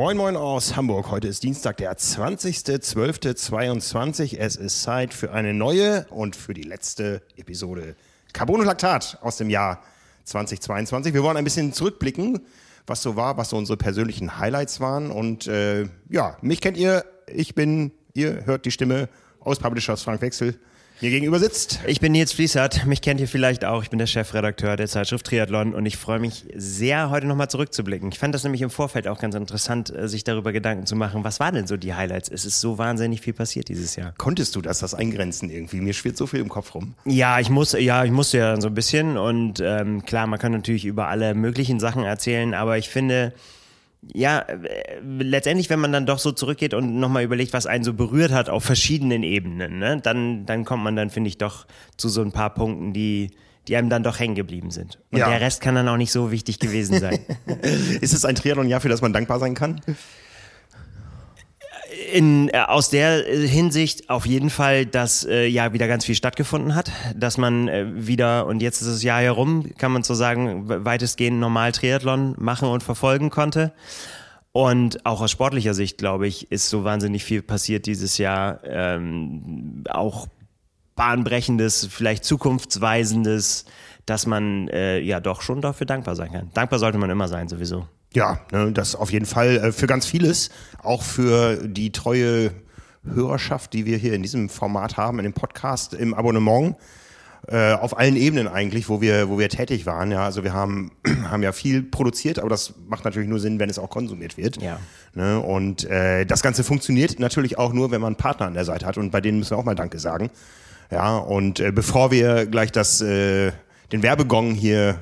Moin Moin aus Hamburg. Heute ist Dienstag, der 20.12.22. Es ist Zeit für eine neue und für die letzte Episode Carbon und Laktat aus dem Jahr 2022. Wir wollen ein bisschen zurückblicken, was so war, was so unsere persönlichen Highlights waren. Und äh, ja, mich kennt ihr. Ich bin, ihr hört die Stimme aus Publishers Frank Wechsel mir gegenüber sitzt. Ich bin Nils Fließert, mich kennt ihr vielleicht auch. Ich bin der Chefredakteur der Zeitschrift Triathlon und ich freue mich sehr, heute nochmal zurückzublicken. Ich fand das nämlich im Vorfeld auch ganz interessant, äh, sich darüber Gedanken zu machen, was waren denn so die Highlights? Es ist so wahnsinnig viel passiert dieses Jahr. Konntest du das, das eingrenzen irgendwie? Mir schwirrt so viel im Kopf rum. Ja, ich muss, ja, ich musste ja so ein bisschen und ähm, klar, man kann natürlich über alle möglichen Sachen erzählen, aber ich finde, ja, äh, letztendlich, wenn man dann doch so zurückgeht und nochmal überlegt, was einen so berührt hat auf verschiedenen Ebenen, ne, dann, dann kommt man dann, finde ich, doch zu so ein paar Punkten, die, die einem dann doch hängen geblieben sind. Und ja. der Rest kann dann auch nicht so wichtig gewesen sein. Ist es ein Triathlon-Jahr, für das man dankbar sein kann? In, äh, aus der äh, Hinsicht auf jeden Fall, dass äh, ja wieder ganz viel stattgefunden hat, dass man äh, wieder, und jetzt ist das Jahr herum, kann man so sagen, weitestgehend normal Triathlon machen und verfolgen konnte. Und auch aus sportlicher Sicht, glaube ich, ist so wahnsinnig viel passiert dieses Jahr. Ähm, auch bahnbrechendes, vielleicht zukunftsweisendes, dass man äh, ja doch schon dafür dankbar sein kann. Dankbar sollte man immer sein, sowieso. Ja, ne, das auf jeden Fall äh, für ganz vieles, auch für die treue Hörerschaft, die wir hier in diesem Format haben, in dem Podcast, im Abonnement. Äh, auf allen Ebenen eigentlich, wo wir, wo wir tätig waren. Ja, also wir haben, haben ja viel produziert, aber das macht natürlich nur Sinn, wenn es auch konsumiert wird. Ja. Ne? Und äh, das Ganze funktioniert natürlich auch nur, wenn man einen Partner an der Seite hat. Und bei denen müssen wir auch mal Danke sagen. Ja, und äh, bevor wir gleich das, äh, den Werbegong hier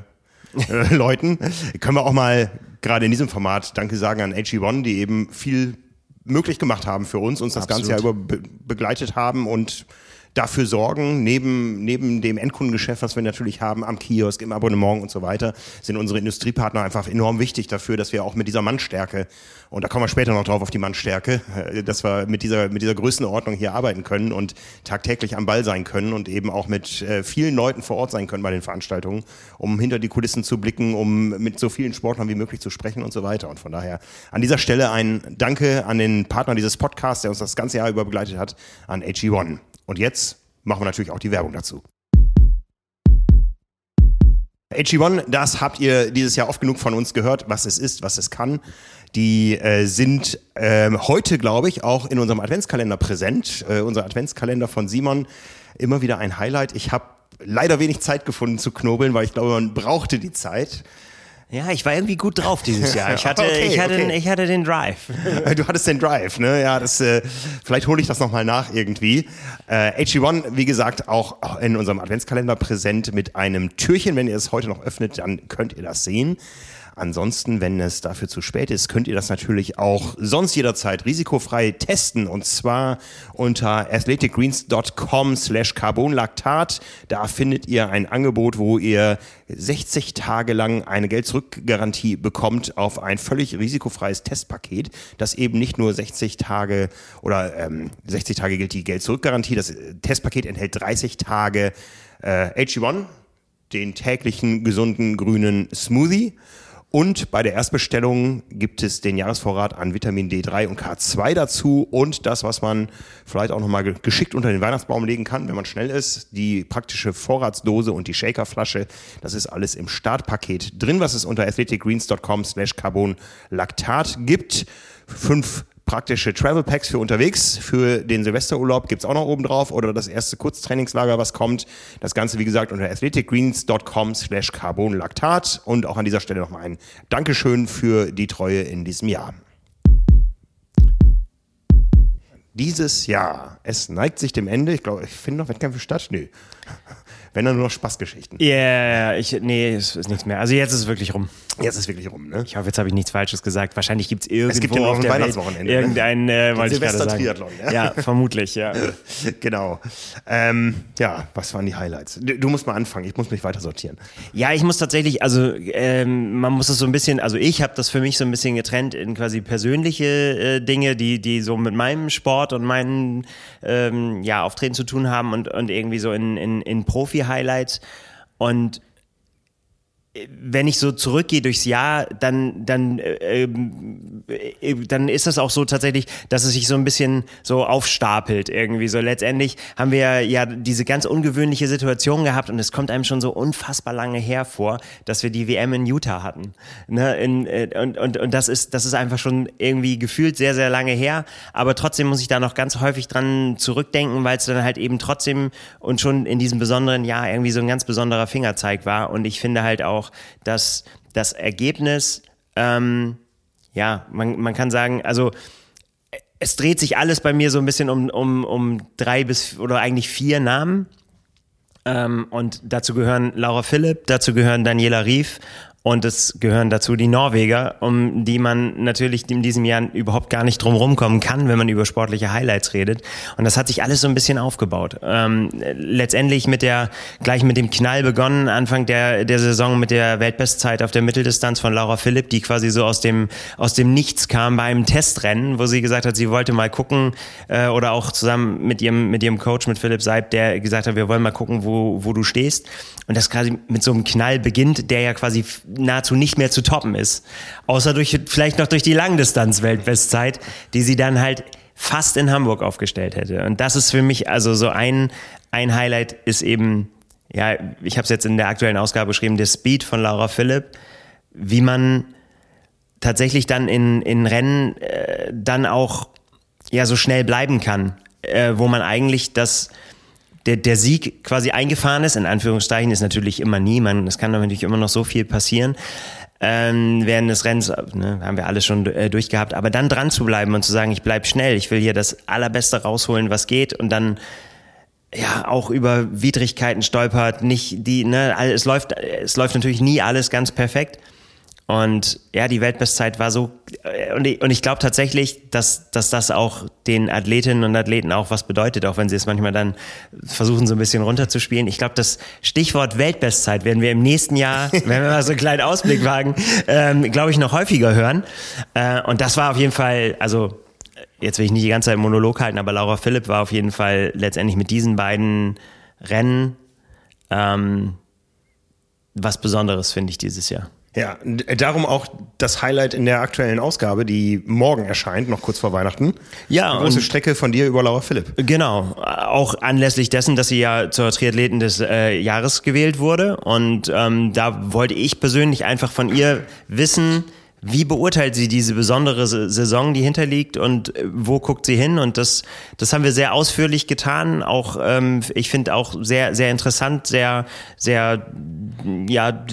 äh, läuten, können wir auch mal gerade in diesem Format Danke sagen an AG1, die eben viel möglich gemacht haben für uns, uns das Absolut. ganze Jahr über be begleitet haben und dafür sorgen, neben, neben dem Endkundengeschäft, was wir natürlich haben, am Kiosk, im Abonnement und so weiter, sind unsere Industriepartner einfach enorm wichtig dafür, dass wir auch mit dieser Mannstärke, und da kommen wir später noch drauf auf die Mannstärke, äh, dass wir mit dieser, mit dieser Größenordnung hier arbeiten können und tagtäglich am Ball sein können und eben auch mit äh, vielen Leuten vor Ort sein können bei den Veranstaltungen, um hinter die Kulissen zu blicken, um mit so vielen Sportlern wie möglich zu sprechen und so weiter. Und von daher an dieser Stelle ein Danke an den Partner dieses Podcasts, der uns das ganze Jahr über begleitet hat, an AG1. Und jetzt machen wir natürlich auch die Werbung dazu. AG1, das habt ihr dieses Jahr oft genug von uns gehört, was es ist, was es kann. Die äh, sind äh, heute, glaube ich, auch in unserem Adventskalender präsent. Äh, unser Adventskalender von Simon, immer wieder ein Highlight. Ich habe leider wenig Zeit gefunden zu knobeln, weil ich glaube, man brauchte die Zeit. Ja, ich war irgendwie gut drauf dieses Jahr. Ich hatte, okay, ich hatte, okay. ich hatte den Drive. Du hattest den Drive, ne? Ja, das, äh, vielleicht hole ich das nochmal nach irgendwie. Äh, HG1, wie gesagt, auch in unserem Adventskalender präsent mit einem Türchen. Wenn ihr es heute noch öffnet, dann könnt ihr das sehen. Ansonsten, wenn es dafür zu spät ist, könnt ihr das natürlich auch sonst jederzeit risikofrei testen und zwar unter athleticgreens.com slash carbonlactat. Da findet ihr ein Angebot, wo ihr 60 Tage lang eine Geld-Zurück-Garantie bekommt auf ein völlig risikofreies Testpaket, das eben nicht nur 60 Tage oder ähm, 60 Tage gilt die Geld-Zurück-Garantie. Das Testpaket enthält 30 Tage äh, HG1, den täglichen gesunden grünen Smoothie und bei der Erstbestellung gibt es den Jahresvorrat an Vitamin D3 und K2 dazu und das, was man vielleicht auch nochmal geschickt unter den Weihnachtsbaum legen kann, wenn man schnell ist, die praktische Vorratsdose und die Shakerflasche. Das ist alles im Startpaket drin, was es unter athleticgreens.com slash carbon lactat gibt. Fünf praktische Travel Packs für unterwegs. Für den Silvesterurlaub gibt's auch noch oben drauf oder das erste Kurztrainingslager, was kommt. Das Ganze, wie gesagt, unter athleticgreens.com slash carbonlactat. Und auch an dieser Stelle nochmal ein Dankeschön für die Treue in diesem Jahr. Dieses Jahr, es neigt sich dem Ende. Ich glaube, ich finde noch Wettkämpfe statt. Nö wenn dann nur noch Spaßgeschichten. Ja, yeah, ich, nee, es ist nichts mehr. Also jetzt ist es wirklich rum. Jetzt ist es wirklich rum, ne? Ich hoffe, jetzt habe ich nichts Falsches gesagt. Wahrscheinlich gibt es irgendwo es gibt ja auf der Weihnachtswochenende. Ne? Irgendein, äh, wollte ich gerade sagen. Triathlon, ja? ja, vermutlich, ja. genau. Ähm, ja, was waren die Highlights? Du, musst mal anfangen, ich muss mich weiter sortieren. Ja, ich muss tatsächlich, also ähm, man muss das so ein bisschen, also ich habe das für mich so ein bisschen getrennt in quasi persönliche äh, Dinge, die, die so mit meinem Sport und meinen ähm, ja, Auftreten zu tun haben und, und irgendwie so in, in, in Profi-Highlights. Und wenn ich so zurückgehe durchs Jahr, dann, dann, äh, äh, dann ist das auch so tatsächlich, dass es sich so ein bisschen so aufstapelt irgendwie. So letztendlich haben wir ja diese ganz ungewöhnliche Situation gehabt und es kommt einem schon so unfassbar lange hervor, dass wir die WM in Utah hatten. Ne? In, äh, und, und, und das ist, das ist einfach schon irgendwie gefühlt sehr, sehr lange her. Aber trotzdem muss ich da noch ganz häufig dran zurückdenken, weil es dann halt eben trotzdem und schon in diesem besonderen Jahr irgendwie so ein ganz besonderer Fingerzeig war. Und ich finde halt auch, dass das Ergebnis, ähm, ja, man, man kann sagen, also es dreht sich alles bei mir so ein bisschen um, um, um drei bis oder eigentlich vier Namen. Ähm, und dazu gehören Laura Philipp, dazu gehören Daniela Rief und es gehören dazu die Norweger, um die man natürlich in diesem Jahr überhaupt gar nicht drum rumkommen kann, wenn man über sportliche Highlights redet. Und das hat sich alles so ein bisschen aufgebaut. Ähm, letztendlich mit der, gleich mit dem Knall begonnen, Anfang der, der Saison mit der Weltbestzeit auf der Mitteldistanz von Laura Philipp, die quasi so aus dem, aus dem Nichts kam bei einem Testrennen, wo sie gesagt hat, sie wollte mal gucken, äh, oder auch zusammen mit ihrem, mit ihrem Coach, mit Philipp Seib, der gesagt hat, wir wollen mal gucken, wo, wo du stehst. Und das quasi mit so einem Knall beginnt, der ja quasi nahezu nicht mehr zu toppen ist. Außer durch, vielleicht noch durch die Langdistanz-Weltbestzeit, die sie dann halt fast in Hamburg aufgestellt hätte. Und das ist für mich also so ein, ein Highlight ist eben, ja, ich habe es jetzt in der aktuellen Ausgabe geschrieben, der Speed von Laura Philipp, wie man tatsächlich dann in, in Rennen äh, dann auch ja so schnell bleiben kann, äh, wo man eigentlich das der, der Sieg quasi eingefahren ist, in Anführungszeichen, ist natürlich immer nie, man, es kann natürlich immer noch so viel passieren. Ähm, während des Rennens, ne, haben wir alles schon äh, durchgehabt, aber dann dran zu bleiben und zu sagen, ich bleib schnell, ich will hier das Allerbeste rausholen, was geht und dann ja auch über Widrigkeiten stolpert, nicht die, ne, es läuft, es läuft natürlich nie alles ganz perfekt, und ja, die Weltbestzeit war so, äh, und ich, und ich glaube tatsächlich, dass, dass das auch den Athletinnen und Athleten auch was bedeutet, auch wenn sie es manchmal dann versuchen, so ein bisschen runterzuspielen. Ich glaube, das Stichwort Weltbestzeit werden wir im nächsten Jahr, wenn wir mal so einen kleinen Ausblick wagen, ähm, glaube ich, noch häufiger hören. Äh, und das war auf jeden Fall, also jetzt will ich nicht die ganze Zeit Monolog halten, aber Laura Philipp war auf jeden Fall letztendlich mit diesen beiden Rennen ähm, was Besonderes, finde ich, dieses Jahr. Ja, darum auch das Highlight in der aktuellen Ausgabe, die morgen erscheint, noch kurz vor Weihnachten. Ja. Eine große Strecke von dir über Laura Philipp. Genau. Auch anlässlich dessen, dass sie ja zur Triathleten des äh, Jahres gewählt wurde. Und ähm, da wollte ich persönlich einfach von ihr wissen, wie beurteilt sie diese besondere Saison, die hinterliegt und äh, wo guckt sie hin? Und das, das haben wir sehr ausführlich getan. Auch, ähm, ich finde auch sehr, sehr interessant, sehr, sehr, ja,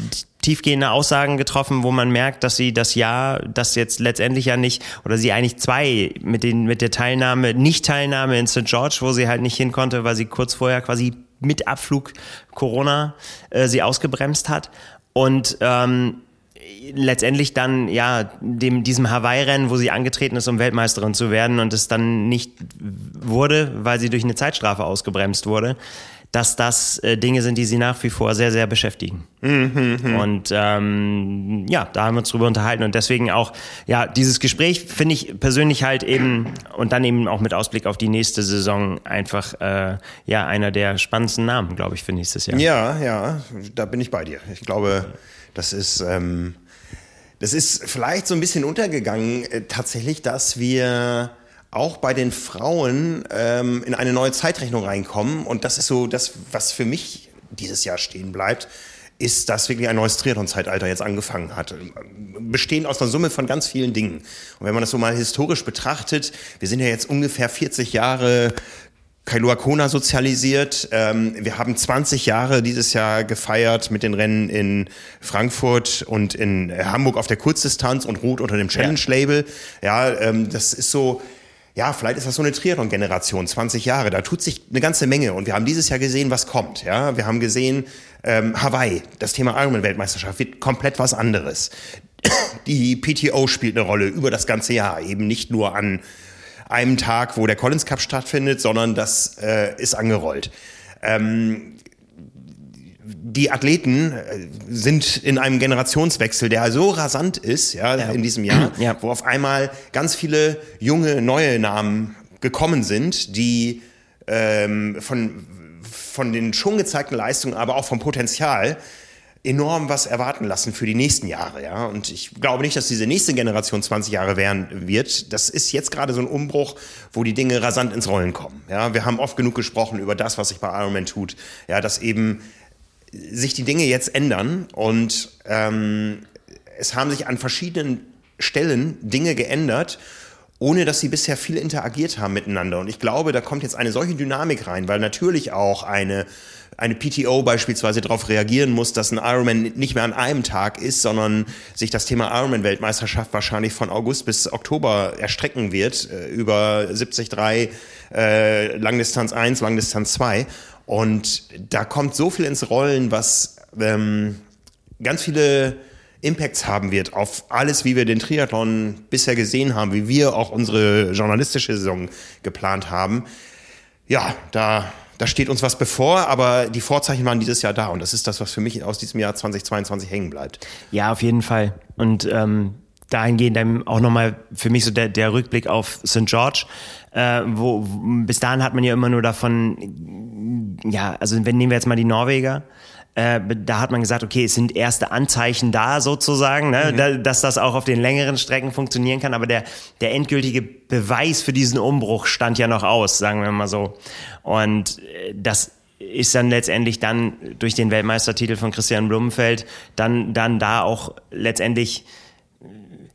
tiefgehende Aussagen getroffen, wo man merkt, dass sie das Jahr, das jetzt letztendlich ja nicht, oder sie eigentlich zwei mit den, mit der Teilnahme, Nicht-Teilnahme in St. George, wo sie halt nicht hin konnte, weil sie kurz vorher quasi mit Abflug Corona äh, sie ausgebremst hat. Und ähm, letztendlich dann ja dem diesem Hawaii-Rennen, wo sie angetreten ist, um Weltmeisterin zu werden und es dann nicht wurde, weil sie durch eine Zeitstrafe ausgebremst wurde, dass das äh, Dinge sind, die sie nach wie vor sehr sehr beschäftigen. Mhm, mh. Und ähm, ja, da haben wir uns drüber unterhalten und deswegen auch ja dieses Gespräch finde ich persönlich halt eben und dann eben auch mit Ausblick auf die nächste Saison einfach äh, ja einer der spannendsten Namen, glaube ich, für nächstes Jahr. Ja, ja, da bin ich bei dir. Ich glaube das ist, ähm, das ist vielleicht so ein bisschen untergegangen, äh, tatsächlich, dass wir auch bei den Frauen ähm, in eine neue Zeitrechnung reinkommen. Und das ist so das, was für mich dieses Jahr stehen bleibt, ist, dass wirklich ein neues Triathlon-Zeitalter jetzt angefangen hat. Bestehend aus einer Summe von ganz vielen Dingen. Und wenn man das so mal historisch betrachtet, wir sind ja jetzt ungefähr 40 Jahre Kailua Kona sozialisiert. Ähm, wir haben 20 Jahre dieses Jahr gefeiert mit den Rennen in Frankfurt und in Hamburg auf der Kurzdistanz und Rot unter dem Challenge-Label. Ja, ähm, das ist so, ja, vielleicht ist das so eine Triathlon-Generation, 20 Jahre. Da tut sich eine ganze Menge. Und wir haben dieses Jahr gesehen, was kommt. Ja, wir haben gesehen, ähm, Hawaii, das Thema Ironman-Weltmeisterschaft wird komplett was anderes. Die PTO spielt eine Rolle über das ganze Jahr, eben nicht nur an einem Tag, wo der Collins Cup stattfindet, sondern das äh, ist angerollt. Ähm, die Athleten äh, sind in einem Generationswechsel, der so rasant ist, ja, ja. in diesem Jahr, ja. wo auf einmal ganz viele junge, neue Namen gekommen sind, die ähm, von, von den schon gezeigten Leistungen, aber auch vom Potenzial enorm was erwarten lassen für die nächsten Jahre, ja. Und ich glaube nicht, dass diese nächste Generation 20 Jahre werden wird. Das ist jetzt gerade so ein Umbruch, wo die Dinge rasant ins Rollen kommen. Ja, wir haben oft genug gesprochen über das, was sich bei Ironman tut. Ja, dass eben sich die Dinge jetzt ändern und ähm, es haben sich an verschiedenen Stellen Dinge geändert ohne dass sie bisher viel interagiert haben miteinander. Und ich glaube, da kommt jetzt eine solche Dynamik rein, weil natürlich auch eine, eine PTO beispielsweise darauf reagieren muss, dass ein Ironman nicht mehr an einem Tag ist, sondern sich das Thema Ironman-Weltmeisterschaft wahrscheinlich von August bis Oktober erstrecken wird, äh, über 73, äh, Langdistanz 1, Langdistanz 2. Und da kommt so viel ins Rollen, was ähm, ganz viele Impacts haben wird auf alles, wie wir den Triathlon bisher gesehen haben, wie wir auch unsere journalistische Saison geplant haben. Ja, da, da steht uns was bevor, aber die Vorzeichen waren dieses Jahr da und das ist das, was für mich aus diesem Jahr 2022 hängen bleibt. Ja, auf jeden Fall. Und ähm, dahingehend dann auch nochmal für mich so der, der Rückblick auf St. George, äh, wo, bis dahin hat man ja immer nur davon, ja, also wenn nehmen wir jetzt mal die Norweger, äh, da hat man gesagt, okay, es sind erste Anzeichen da sozusagen, ne, mhm. da, dass das auch auf den längeren Strecken funktionieren kann, aber der, der endgültige Beweis für diesen Umbruch stand ja noch aus, sagen wir mal so. Und äh, das ist dann letztendlich dann durch den Weltmeistertitel von Christian Blumenfeld dann, dann da auch letztendlich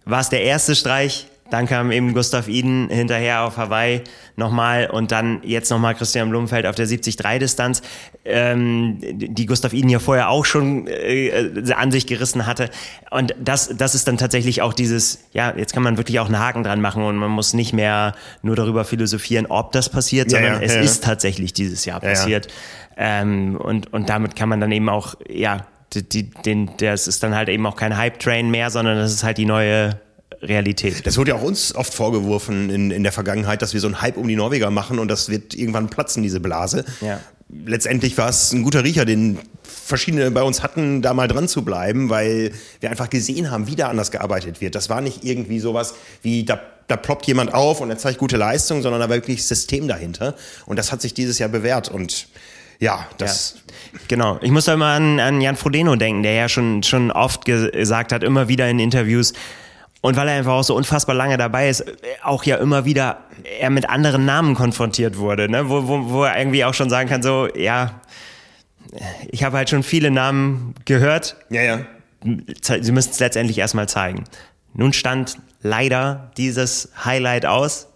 war es der erste Streich, dann kam eben Gustav Iden hinterher auf Hawaii nochmal und dann jetzt nochmal Christian Blumenfeld auf der 70-3-Distanz, ähm, die Gustav Iden ja vorher auch schon äh, an sich gerissen hatte. Und das, das ist dann tatsächlich auch dieses, ja, jetzt kann man wirklich auch einen Haken dran machen und man muss nicht mehr nur darüber philosophieren, ob das passiert, sondern ja, ja, es ja, ist tatsächlich dieses Jahr passiert. Ähm, und, und damit kann man dann eben auch, ja, die, die, den, das ist dann halt eben auch kein Hype-Train mehr, sondern das ist halt die neue Realität. Das wurde ja auch uns oft vorgeworfen in, in der Vergangenheit, dass wir so einen Hype um die Norweger machen und das wird irgendwann platzen, diese Blase. Ja. Letztendlich war es ein guter Riecher, den verschiedene bei uns hatten, da mal dran zu bleiben, weil wir einfach gesehen haben, wie da anders gearbeitet wird. Das war nicht irgendwie sowas wie, da, da ploppt jemand auf und er zeigt gute Leistung, sondern da war wirklich System dahinter. Und das hat sich dieses Jahr bewährt und ja, das. Ja, genau. Ich muss da immer an, an Jan Frodeno denken, der ja schon, schon oft gesagt hat, immer wieder in Interviews, und weil er einfach auch so unfassbar lange dabei ist, auch ja immer wieder er mit anderen Namen konfrontiert wurde, ne? wo, wo, wo er irgendwie auch schon sagen kann, so, ja, ich habe halt schon viele Namen gehört. Ja, ja. Sie müssen es letztendlich erstmal zeigen. Nun stand leider dieses Highlight aus.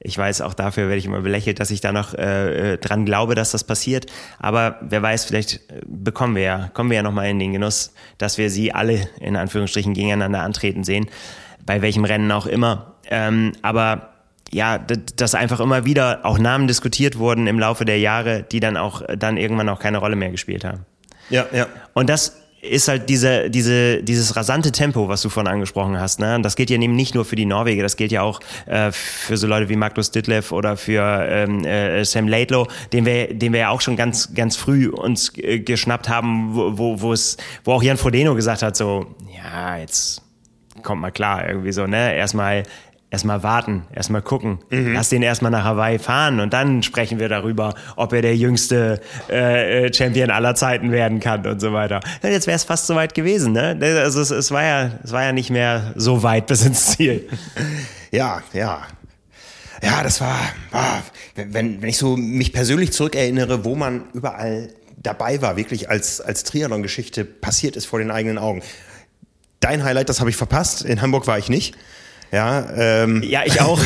Ich weiß, auch dafür werde ich immer belächelt, dass ich da noch äh, äh dran glaube, dass das passiert. Aber wer weiß, vielleicht äh, bekommen wir ja, kommen wir ja nochmal in den Genuss, dass wir sie alle in Anführungsstrichen gegeneinander antreten sehen. Bei welchem Rennen auch immer. Ähm, aber ja, dass einfach immer wieder auch Namen diskutiert wurden im Laufe der Jahre, die dann auch dann irgendwann auch keine Rolle mehr gespielt haben. Ja, ja. Und das ist halt diese, diese, dieses rasante Tempo, was du vorhin angesprochen hast. Ne? Und das gilt ja eben nicht nur für die Norweger, das gilt ja auch äh, für so Leute wie Magnus Ditlev oder für ähm, äh, Sam Laidlow, den wir, den wir ja auch schon ganz, ganz früh uns äh, geschnappt haben, wo, wo, wo es, wo auch Jan Frodeno gesagt hat, so, ja, jetzt kommt mal klar, irgendwie so, ne? Erstmal erstmal warten, erstmal gucken. Mhm. Lass den erstmal nach Hawaii fahren und dann sprechen wir darüber, ob er der jüngste äh, äh Champion aller Zeiten werden kann und so weiter. Jetzt wäre es fast so weit gewesen, ne? Also es, es, war ja, es war ja nicht mehr so weit bis ins Ziel. Ja, ja. Ja, das war, war wenn, wenn ich so mich persönlich zurückerinnere, wo man überall dabei war, wirklich als, als Triathlon-Geschichte passiert ist vor den eigenen Augen. Dein Highlight, das habe ich verpasst. In Hamburg war ich nicht. Ja, ähm, ja, ich auch.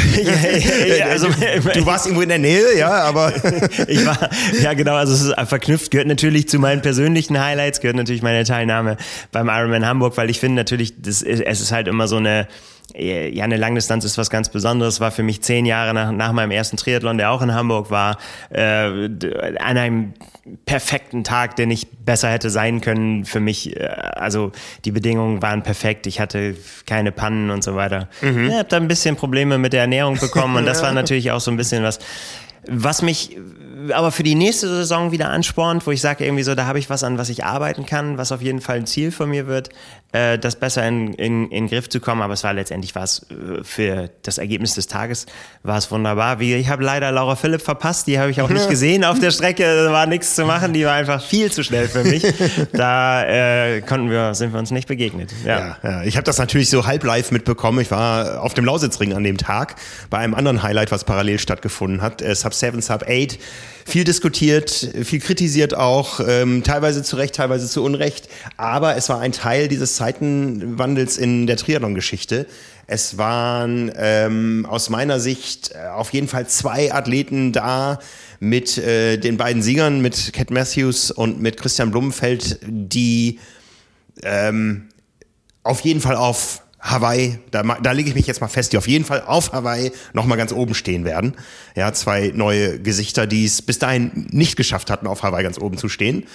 also, du warst irgendwo in der Nähe, ja, aber ich war, ja genau, also es ist verknüpft, gehört natürlich zu meinen persönlichen Highlights, gehört natürlich meine Teilnahme beim Ironman Hamburg, weil ich finde natürlich, das es ist halt immer so eine, ja, eine Langdistanz ist was ganz Besonderes. War für mich zehn Jahre nach, nach meinem ersten Triathlon, der auch in Hamburg war, äh, an einem perfekten Tag, der nicht besser hätte sein können für mich. Äh, also die Bedingungen waren perfekt. Ich hatte keine Pannen und so weiter. Mhm. Ich habe da ein bisschen Probleme mit der Ernährung bekommen und das war natürlich auch so ein bisschen was Was mich aber für die nächste Saison wieder anspornt, wo ich sage irgendwie so, da habe ich was an was ich arbeiten kann, was auf jeden Fall ein Ziel von mir wird, äh, das besser in, in, in den Griff zu kommen. Aber es war letztendlich was äh, für das Ergebnis des Tages war es wunderbar. Wie ich habe leider Laura Philipp verpasst, die habe ich auch nicht gesehen auf der Strecke, da war nichts zu machen, die war einfach viel zu schnell für mich. Da äh, konnten wir, sind wir uns nicht begegnet. Ja, ja, ja. ich habe das natürlich so halb live mitbekommen. Ich war auf dem Lausitzring an dem Tag bei einem anderen Highlight, was parallel stattgefunden hat. Äh, Sub 7, Sub 8 viel diskutiert, viel kritisiert auch, ähm, teilweise zu Recht, teilweise zu Unrecht. Aber es war ein Teil dieses Zeitenwandels in der Triathlon-Geschichte. Es waren ähm, aus meiner Sicht äh, auf jeden Fall zwei Athleten da mit äh, den beiden Siegern, mit Cat Matthews und mit Christian Blumenfeld, die ähm, auf jeden Fall auf Hawaii, da, da lege ich mich jetzt mal fest, die auf jeden Fall auf Hawaii nochmal ganz oben stehen werden. Ja, zwei neue Gesichter, die es bis dahin nicht geschafft hatten, auf Hawaii ganz oben zu stehen.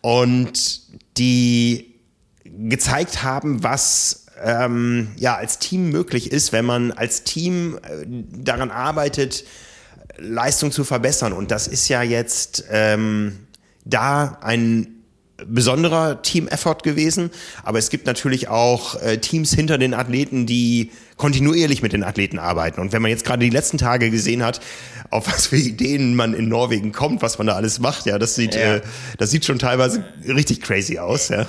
Und die gezeigt haben, was ähm, ja als Team möglich ist, wenn man als Team äh, daran arbeitet, Leistung zu verbessern. Und das ist ja jetzt ähm, da ein besonderer Team-Effort gewesen. Aber es gibt natürlich auch äh, Teams hinter den Athleten, die kontinuierlich mit den Athleten arbeiten. Und wenn man jetzt gerade die letzten Tage gesehen hat, auf was für Ideen man in Norwegen kommt, was man da alles macht, ja, das sieht, ja. Äh, das sieht schon teilweise richtig crazy aus. Ja.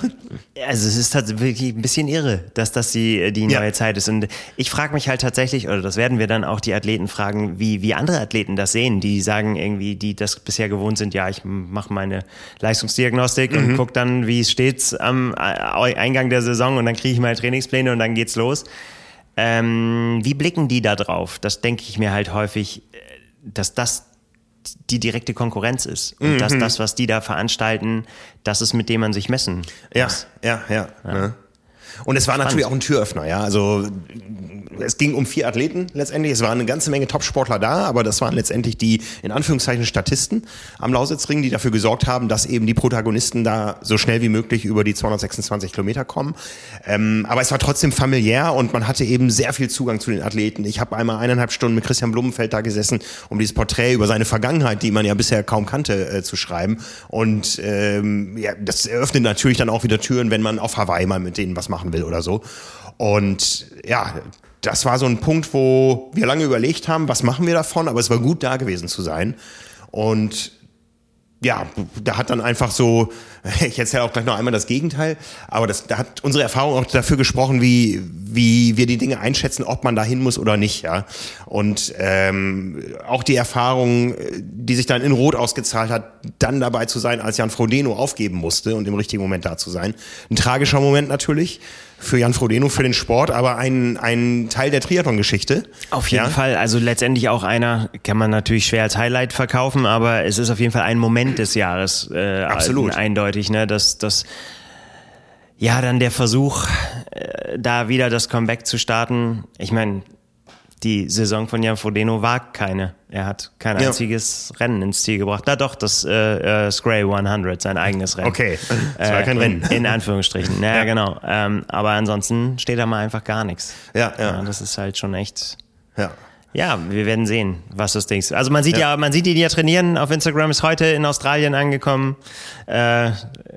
Also es ist tatsächlich ein bisschen irre, dass das die, die neue ja. Zeit ist. Und ich frage mich halt tatsächlich, oder das werden wir dann auch die Athleten fragen, wie, wie andere Athleten das sehen, die sagen irgendwie, die das bisher gewohnt sind, ja, ich mache meine Leistungsdiagnostik mhm. und gucke dann, wie es steht am Eingang der Saison und dann kriege ich meine Trainingspläne und dann geht's los. Ähm, wie blicken die da drauf? Das denke ich mir halt häufig, äh, dass das die direkte Konkurrenz ist und mhm. dass das, was die da veranstalten, das ist, mit dem man sich messen muss. Ja, ja, ja. ja. Ne? Und es war Spannend. natürlich auch ein Türöffner, ja. Also es ging um vier Athleten letztendlich. Es waren eine ganze Menge Topsportler da, aber das waren letztendlich die in Anführungszeichen Statisten am Lausitzring, die dafür gesorgt haben, dass eben die Protagonisten da so schnell wie möglich über die 226 Kilometer kommen. Ähm, aber es war trotzdem familiär und man hatte eben sehr viel Zugang zu den Athleten. Ich habe einmal eineinhalb Stunden mit Christian Blumenfeld da gesessen, um dieses Porträt über seine Vergangenheit, die man ja bisher kaum kannte, äh, zu schreiben. Und ähm, ja, das eröffnet natürlich dann auch wieder Türen, wenn man auf Hawaii mal mit denen was machen will oder so. Und ja, das war so ein Punkt, wo wir lange überlegt haben, was machen wir davon, aber es war gut da gewesen zu sein. Und ja, da hat dann einfach so, ich erzähle auch gleich noch einmal das Gegenteil, aber das, da hat unsere Erfahrung auch dafür gesprochen, wie, wie wir die Dinge einschätzen, ob man da hin muss oder nicht, ja. Und ähm, auch die Erfahrung, die sich dann in Rot ausgezahlt hat, dann dabei zu sein, als Jan Frodeno aufgeben musste und im richtigen Moment da zu sein. Ein tragischer Moment natürlich für Jan Frodeno, für den Sport, aber ein, ein Teil der Triathlon-Geschichte. Auf jeden ja. Fall, also letztendlich auch einer, kann man natürlich schwer als Highlight verkaufen, aber es ist auf jeden Fall ein Moment des Jahres. Äh, Absolut. Eindeutig, ne, dass, dass ja, dann der Versuch, äh, da wieder das Comeback zu starten. Ich meine, die Saison von Jan Frodeno war keine. Er hat kein ja. einziges Rennen ins Ziel gebracht. Na doch, das äh, äh, Scray 100, sein eigenes Rennen. Okay, das war kein äh, Rennen. In, in Anführungsstrichen. Naja, ja. genau. Ähm, aber ansonsten steht da mal einfach gar nichts. Ja, ja. ja das ist halt schon echt... Ja. Ja, wir werden sehen, was das Ding ist. Also man sieht ja, ja man sieht die, die ja trainieren. Auf Instagram ist heute in Australien angekommen. Äh,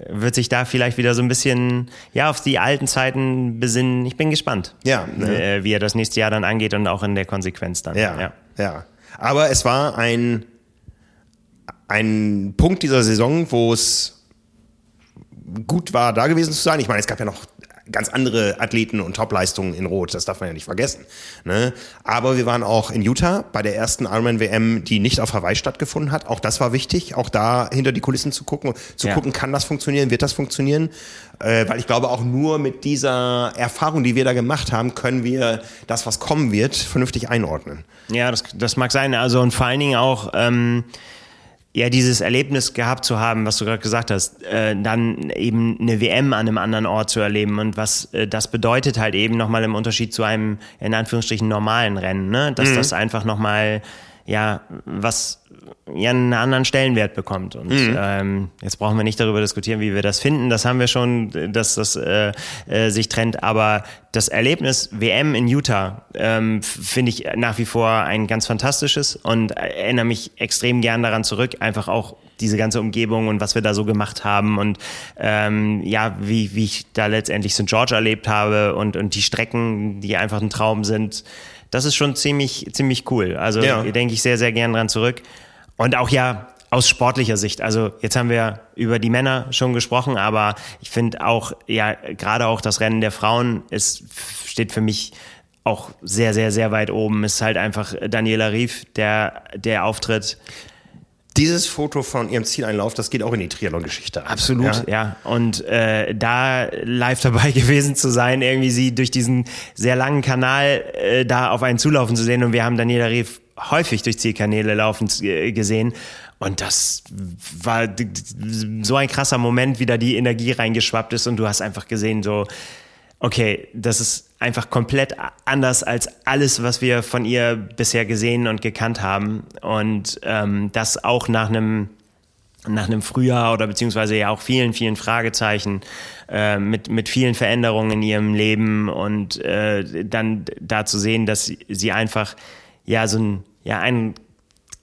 wird sich da vielleicht wieder so ein bisschen ja auf die alten Zeiten besinnen. Ich bin gespannt, ja, ne? äh, wie er das nächste Jahr dann angeht und auch in der Konsequenz dann. Ja, ja. ja. Aber es war ein ein Punkt dieser Saison, wo es gut war, da gewesen zu sein. Ich meine, es gab ja noch ganz andere Athleten und Topleistungen in Rot, das darf man ja nicht vergessen. Ne? Aber wir waren auch in Utah bei der ersten Ironman-WM, die nicht auf Hawaii stattgefunden hat. Auch das war wichtig, auch da hinter die Kulissen zu gucken, zu ja. gucken, kann das funktionieren, wird das funktionieren? Äh, weil ich glaube, auch nur mit dieser Erfahrung, die wir da gemacht haben, können wir das, was kommen wird, vernünftig einordnen. Ja, das, das mag sein. Also und vor allen Dingen auch... Ähm ja, dieses Erlebnis gehabt zu haben, was du gerade gesagt hast, äh, dann eben eine WM an einem anderen Ort zu erleben und was äh, das bedeutet halt eben nochmal im Unterschied zu einem, in Anführungsstrichen, normalen Rennen, ne? dass mhm. das einfach nochmal ja, was ja einen anderen Stellenwert bekommt. Und mhm. ähm, jetzt brauchen wir nicht darüber diskutieren, wie wir das finden. Das haben wir schon, dass das äh, äh, sich trennt. Aber das Erlebnis WM in Utah ähm, finde ich nach wie vor ein ganz fantastisches und erinnere mich extrem gern daran zurück. Einfach auch diese ganze Umgebung und was wir da so gemacht haben und ähm, ja, wie, wie ich da letztendlich St. George erlebt habe und, und die Strecken, die einfach ein Traum sind. Das ist schon ziemlich, ziemlich cool. Also ja. denke ich sehr, sehr gern dran zurück. Und auch ja, aus sportlicher Sicht. Also jetzt haben wir über die Männer schon gesprochen, aber ich finde auch, ja, gerade auch das Rennen der Frauen ist, steht für mich auch sehr, sehr, sehr weit oben. Ist halt einfach Daniela Rief, der, der Auftritt. Dieses Foto von ihrem Zieleinlauf, das geht auch in die Triathlon-Geschichte. Absolut, ja. ja. Und äh, da live dabei gewesen zu sein, irgendwie sie durch diesen sehr langen Kanal äh, da auf einen zulaufen zu sehen. Und wir haben Daniela Rief häufig durch Zielkanäle laufen äh, gesehen. Und das war so ein krasser Moment, wie da die Energie reingeschwappt ist und du hast einfach gesehen, so, okay, das ist einfach komplett anders als alles, was wir von ihr bisher gesehen und gekannt haben. Und ähm, das auch nach einem nach einem Frühjahr oder beziehungsweise ja auch vielen, vielen Fragezeichen äh, mit, mit vielen Veränderungen in ihrem Leben und äh, dann da zu sehen, dass sie einfach ja so ein, ja ein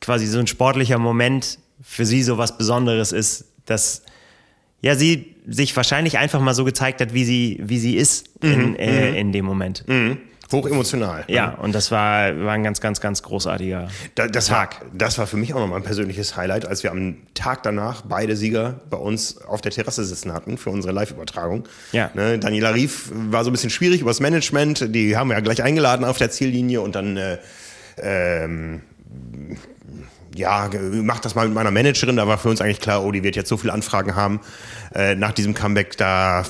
quasi so ein sportlicher Moment für sie so was Besonderes ist, dass ja sie sich wahrscheinlich einfach mal so gezeigt hat, wie sie, wie sie ist in, mhm. äh, mhm. in dem Moment. Mhm. Hoch emotional. Ja, ne? und das war, war ein ganz, ganz, ganz großartiger da, das Tag. War, das war für mich auch nochmal ein persönliches Highlight, als wir am Tag danach beide Sieger bei uns auf der Terrasse sitzen hatten für unsere Live-Übertragung. Ja. Ne, Daniela Rief war so ein bisschen schwierig übers Management. Die haben wir ja gleich eingeladen auf der Ziellinie und dann äh, ähm, ja, mach das mal mit meiner Managerin. Da war für uns eigentlich klar, oh, die wird jetzt so viele Anfragen haben. Äh, nach diesem Comeback, da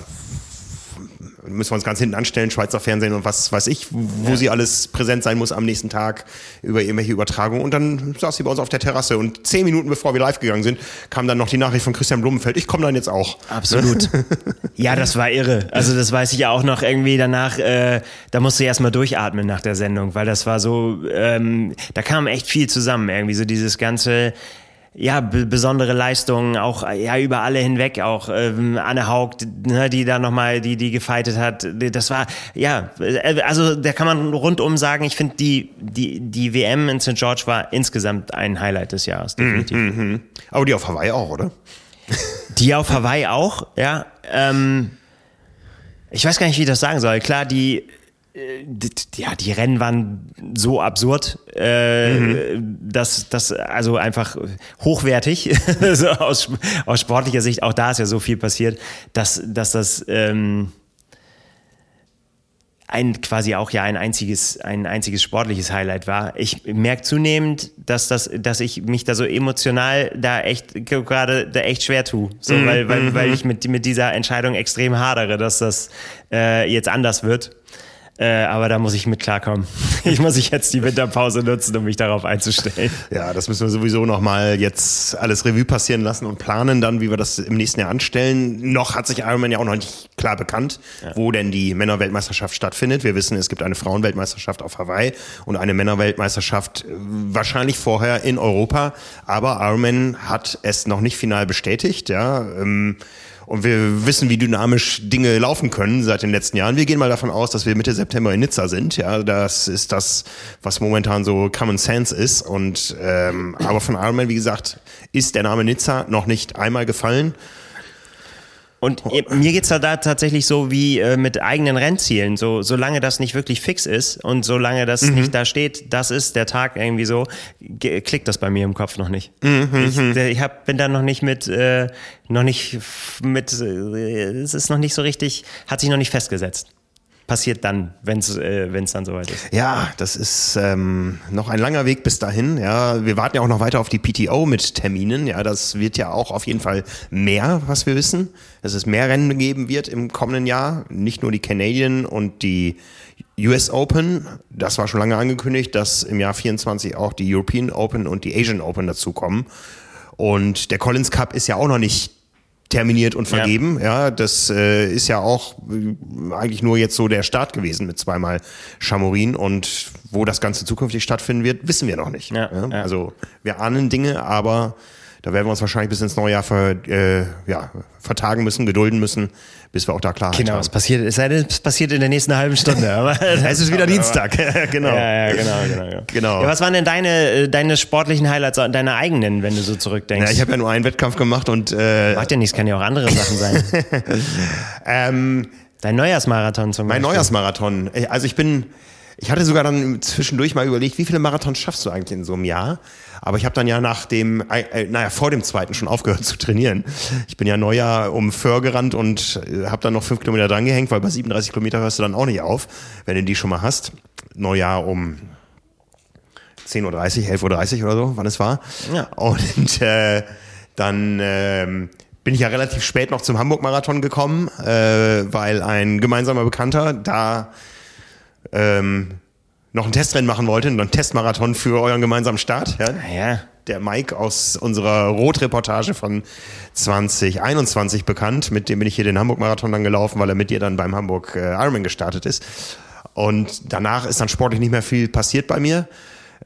müssen wir uns ganz hinten anstellen, Schweizer Fernsehen und was weiß ich, wo ja. sie alles präsent sein muss am nächsten Tag über irgendwelche Übertragungen. Und dann saß sie bei uns auf der Terrasse und zehn Minuten bevor wir live gegangen sind, kam dann noch die Nachricht von Christian Blumenfeld, ich komme dann jetzt auch. Absolut. ja, das war irre. Also das weiß ich ja auch noch irgendwie danach, äh, da musste ich erstmal durchatmen nach der Sendung, weil das war so, ähm, da kam echt viel zusammen, irgendwie so dieses ganze ja, besondere Leistungen, auch ja über alle hinweg, auch ähm, Anne Haug, ne, die da nochmal, die die gefeitet hat. Das war ja, äh, also da kann man rundum sagen, ich finde die die die WM in St. George war insgesamt ein Highlight des Jahres definitiv. Mm -hmm. Aber die auf Hawaii auch, oder? Die auf Hawaii auch, ja. Ähm, ich weiß gar nicht, wie ich das sagen soll. Klar, die ja, die Rennen waren so absurd, äh, mhm. dass das also einfach hochwertig, so aus, aus sportlicher Sicht, auch da ist ja so viel passiert, dass, dass das ähm, ein quasi auch ja ein einziges, ein einziges sportliches Highlight war. Ich merke zunehmend, dass das, dass ich mich da so emotional da echt gerade da echt schwer tue. So, mhm. weil, weil, weil mhm. ich mit, mit dieser Entscheidung extrem hadere, dass das äh, jetzt anders wird. Äh, aber da muss ich mit klarkommen. Ich muss ich jetzt die Winterpause nutzen, um mich darauf einzustellen. Ja, das müssen wir sowieso nochmal jetzt alles Revue passieren lassen und planen dann, wie wir das im nächsten Jahr anstellen. Noch hat sich Ironman ja auch noch nicht klar bekannt, ja. wo denn die Männerweltmeisterschaft stattfindet. Wir wissen, es gibt eine Frauenweltmeisterschaft auf Hawaii und eine Männerweltmeisterschaft äh, wahrscheinlich vorher in Europa. Aber Ironman hat es noch nicht final bestätigt. Ja. Ähm, und wir wissen, wie dynamisch Dinge laufen können seit den letzten Jahren. Wir gehen mal davon aus, dass wir Mitte September in Nizza sind. Ja, das ist das, was momentan so Common Sense ist. Und ähm, aber von Ironman, wie gesagt, ist der Name Nizza noch nicht einmal gefallen. Und mir geht's da, da tatsächlich so wie äh, mit eigenen Rennzielen. So, solange das nicht wirklich fix ist und solange das mhm. nicht da steht, das ist der Tag irgendwie so, klickt das bei mir im Kopf noch nicht. Mhm. Ich, mhm. ich hab, bin da noch nicht mit, äh, noch nicht mit, äh, es ist noch nicht so richtig, hat sich noch nicht festgesetzt passiert dann, wenn es äh, dann soweit ist. Ja, das ist ähm, noch ein langer Weg bis dahin. Ja, wir warten ja auch noch weiter auf die PTO mit Terminen. Ja, das wird ja auch auf jeden Fall mehr, was wir wissen. Dass es mehr Rennen geben wird im kommenden Jahr. Nicht nur die Canadian und die US Open. Das war schon lange angekündigt, dass im Jahr 24 auch die European Open und die Asian Open dazukommen. Und der Collins Cup ist ja auch noch nicht terminiert und vergeben. Ja, ja das äh, ist ja auch äh, eigentlich nur jetzt so der Start gewesen mit zweimal Chamorin und wo das Ganze zukünftig stattfinden wird, wissen wir noch nicht. Ja, ja. Also wir ahnen Dinge, aber da werden wir uns wahrscheinlich bis ins neue Jahr ver, äh, ja, vertagen müssen, gedulden müssen, bis wir auch da Klarheit genau, haben. Genau, es passiert, es sei denn, es passiert in der nächsten halben Stunde. Aber es ist wieder Dienstag. genau. Ja, ja, genau, genau. Ja. genau. Ja, was waren denn deine, äh, deine sportlichen Highlights, deine eigenen, wenn du so zurückdenkst? Ja, ich habe ja nur einen Wettkampf gemacht und äh, macht ja nichts, kann ja auch andere Sachen sein. ähm, Dein Neujahrsmarathon zum Beispiel. Mein Neujahrsmarathon. Also ich bin, ich hatte sogar dann zwischendurch mal überlegt, wie viele Marathons schaffst du eigentlich in so einem Jahr? Aber ich habe dann ja nach dem, äh, naja, vor dem zweiten schon aufgehört zu trainieren. Ich bin ja Neujahr um Föhr gerannt und äh, habe dann noch fünf Kilometer dran gehängt, weil bei 37 Kilometer hörst du dann auch nicht auf, wenn du die schon mal hast. Neujahr um 10.30 Uhr, 11.30 Uhr oder so, wann es war. Ja. Und äh, dann ähm, bin ich ja relativ spät noch zum Hamburg-Marathon gekommen, äh, weil ein gemeinsamer Bekannter da ähm, noch ein Testrennen machen wollte, einen Testmarathon für euren gemeinsamen Start. Ja? ja. Der Mike aus unserer Rot-Reportage von 2021 bekannt. Mit dem bin ich hier den Hamburg-Marathon dann gelaufen, weil er mit dir dann beim Hamburg äh, Ironman gestartet ist. Und danach ist dann sportlich nicht mehr viel passiert bei mir.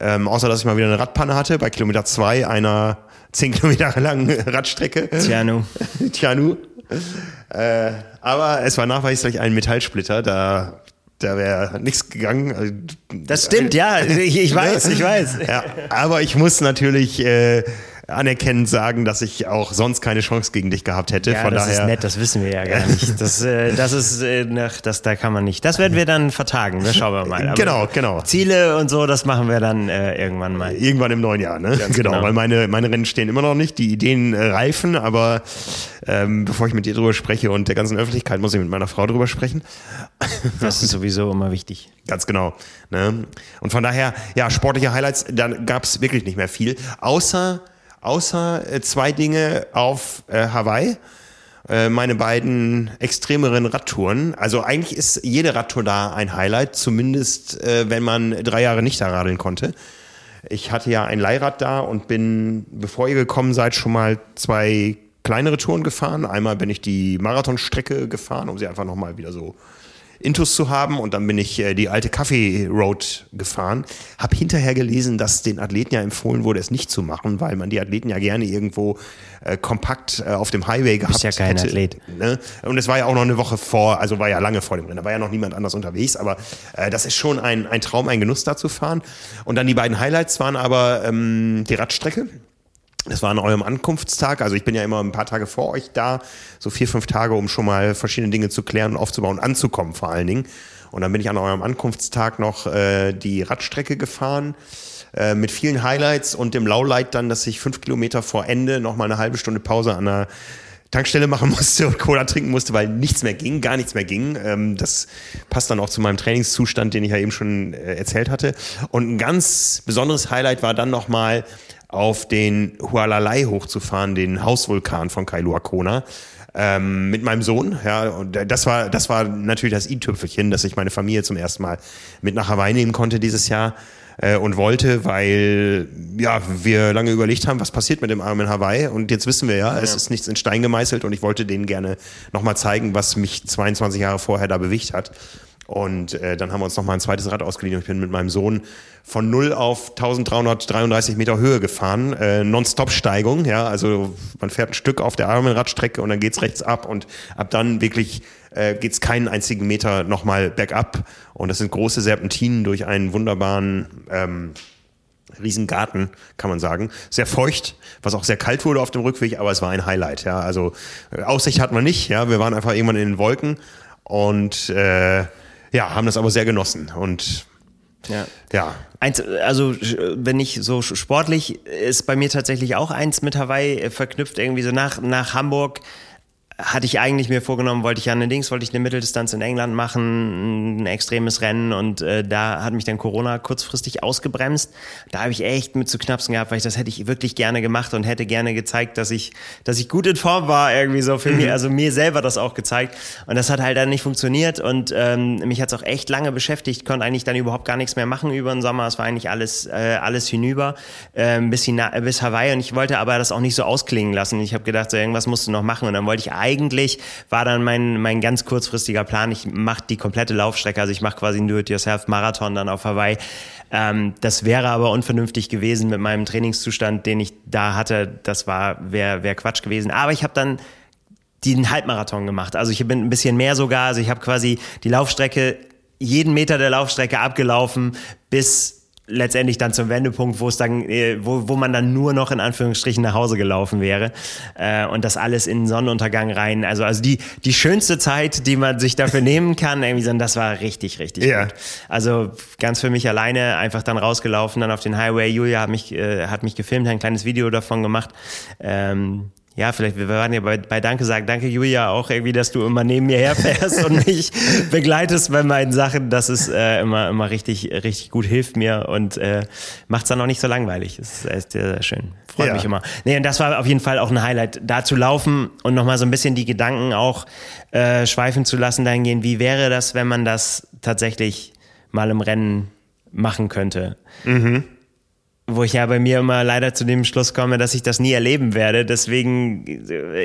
Ähm, außer dass ich mal wieder eine Radpanne hatte bei Kilometer zwei einer zehn Kilometer langen Radstrecke. Tianu. Tianu. Äh, aber es war nachweislich ein Metallsplitter. Da da wäre nichts gegangen. Das stimmt, ja, ich, ich weiß, ich weiß. Ja, aber ich muss natürlich äh, anerkennend sagen, dass ich auch sonst keine Chance gegen dich gehabt hätte. Ja, Von das daher, ist nett, das wissen wir ja gar nicht. Das, äh, das ist, äh, das, da kann man nicht. Das werden wir dann vertagen. Das schauen wir mal. Aber genau, genau. Ziele und so, das machen wir dann äh, irgendwann mal. Irgendwann im neuen Jahr, ne? Genau, genau, weil meine, meine Rennen stehen immer noch nicht. Die Ideen äh, reifen, aber ähm, bevor ich mit dir drüber spreche und der ganzen Öffentlichkeit, muss ich mit meiner Frau drüber sprechen. Das ist sowieso immer wichtig. Ganz genau. Ne? Und von daher, ja, sportliche Highlights, dann gab es wirklich nicht mehr viel. Außer außer äh, zwei Dinge auf äh, Hawaii. Äh, meine beiden extremeren Radtouren. Also eigentlich ist jede Radtour da ein Highlight, zumindest äh, wenn man drei Jahre nicht da radeln konnte. Ich hatte ja ein Leihrad da und bin, bevor ihr gekommen seid, schon mal zwei kleinere Touren gefahren. Einmal bin ich die Marathonstrecke gefahren, um sie einfach nochmal wieder so Intus zu haben und dann bin ich äh, die alte Kaffee Road gefahren. Hab hinterher gelesen, dass den Athleten ja empfohlen wurde, es nicht zu machen, weil man die Athleten ja gerne irgendwo äh, kompakt äh, auf dem Highway gehabt Bist ja kein hätte. Athlet. Ne? Und es war ja auch noch eine Woche vor, also war ja lange vor dem Rennen, da war ja noch niemand anders unterwegs, aber äh, das ist schon ein, ein Traum, ein Genuss da zu fahren. Und dann die beiden Highlights waren aber ähm, die Radstrecke das war an eurem Ankunftstag. Also ich bin ja immer ein paar Tage vor euch da, so vier, fünf Tage, um schon mal verschiedene Dinge zu klären und aufzubauen, anzukommen vor allen Dingen. Und dann bin ich an eurem Ankunftstag noch äh, die Radstrecke gefahren äh, mit vielen Highlights und dem Lowlight dann, dass ich fünf Kilometer vor Ende noch mal eine halbe Stunde Pause an der Tankstelle machen musste und Cola trinken musste, weil nichts mehr ging, gar nichts mehr ging. Ähm, das passt dann auch zu meinem Trainingszustand, den ich ja eben schon äh, erzählt hatte. Und ein ganz besonderes Highlight war dann noch mal auf den Hualalai hochzufahren, den Hausvulkan von Kailua Kona. Ähm, mit meinem Sohn, ja, und das war, das war natürlich das i-Tüpfelchen, dass ich meine Familie zum ersten Mal mit nach Hawaii nehmen konnte dieses Jahr äh, und wollte, weil ja wir lange überlegt haben, was passiert mit dem Arm in Hawaii und jetzt wissen wir ja, ja. es ist nichts in Stein gemeißelt und ich wollte denen gerne nochmal zeigen, was mich 22 Jahre vorher da bewegt hat. Und äh, dann haben wir uns noch mal ein zweites Rad ausgeliehen und ich bin mit meinem Sohn von 0 auf 1333 Meter Höhe gefahren, äh, Non-Stop-Steigung, ja, also man fährt ein Stück auf der Armenradstrecke und dann geht's rechts ab und ab dann wirklich äh, geht's keinen einzigen Meter nochmal bergab. Und das sind große Serpentinen durch einen wunderbaren ähm, Riesengarten, kann man sagen. Sehr feucht, was auch sehr kalt wurde auf dem Rückweg, aber es war ein Highlight, ja, also Aussicht hatten wir nicht, ja, wir waren einfach irgendwann in den Wolken und äh, ja, haben das aber sehr genossen und ja. ja. Eins, also wenn ich so sportlich ist bei mir tatsächlich auch eins mit Hawaii verknüpft irgendwie so nach nach Hamburg hatte ich eigentlich mir vorgenommen, wollte ich ja eine Dings, wollte ich eine Mitteldistanz in England machen, ein extremes Rennen und äh, da hat mich dann Corona kurzfristig ausgebremst. Da habe ich echt mit zu knapsen gehabt, weil ich das hätte ich wirklich gerne gemacht und hätte gerne gezeigt, dass ich, dass ich gut in Form war irgendwie so für mhm. mich, also mir selber das auch gezeigt und das hat halt dann nicht funktioniert und ähm, mich hat es auch echt lange beschäftigt, konnte eigentlich dann überhaupt gar nichts mehr machen über den Sommer, es war eigentlich alles äh, alles hinüber äh, bis, hin, bis Hawaii und ich wollte aber das auch nicht so ausklingen lassen. Ich habe gedacht, so irgendwas musst du noch machen und dann wollte ich eigentlich war dann mein, mein ganz kurzfristiger Plan, ich mache die komplette Laufstrecke, also ich mache quasi einen Do-it-yourself-Marathon dann auf Hawaii. Ähm, das wäre aber unvernünftig gewesen mit meinem Trainingszustand, den ich da hatte. Das wäre wär Quatsch gewesen. Aber ich habe dann den Halbmarathon gemacht. Also ich bin ein bisschen mehr sogar. Also ich habe quasi die Laufstrecke jeden Meter der Laufstrecke abgelaufen bis letztendlich dann zum Wendepunkt, wo es dann, äh, wo, wo man dann nur noch in Anführungsstrichen nach Hause gelaufen wäre äh, und das alles in Sonnenuntergang rein. Also also die die schönste Zeit, die man sich dafür nehmen kann, irgendwie so, das war richtig richtig ja. gut. Also ganz für mich alleine einfach dann rausgelaufen, dann auf den Highway. Julia hat mich äh, hat mich gefilmt, hat ein kleines Video davon gemacht. Ähm, ja, vielleicht, wir waren ja bei, bei Danke sagen. Danke, Julia, auch irgendwie, dass du immer neben mir herfährst und mich begleitest bei meinen Sachen. Das ist äh, immer, immer richtig, richtig gut, hilft mir und äh, macht es dann auch nicht so langweilig. Das ist sehr, sehr schön. Freut ja. mich immer. Nee, und das war auf jeden Fall auch ein Highlight, da zu laufen und nochmal so ein bisschen die Gedanken auch äh, schweifen zu lassen, dahingehend, wie wäre das, wenn man das tatsächlich mal im Rennen machen könnte. Mhm wo ich ja bei mir immer leider zu dem Schluss komme, dass ich das nie erleben werde. Deswegen,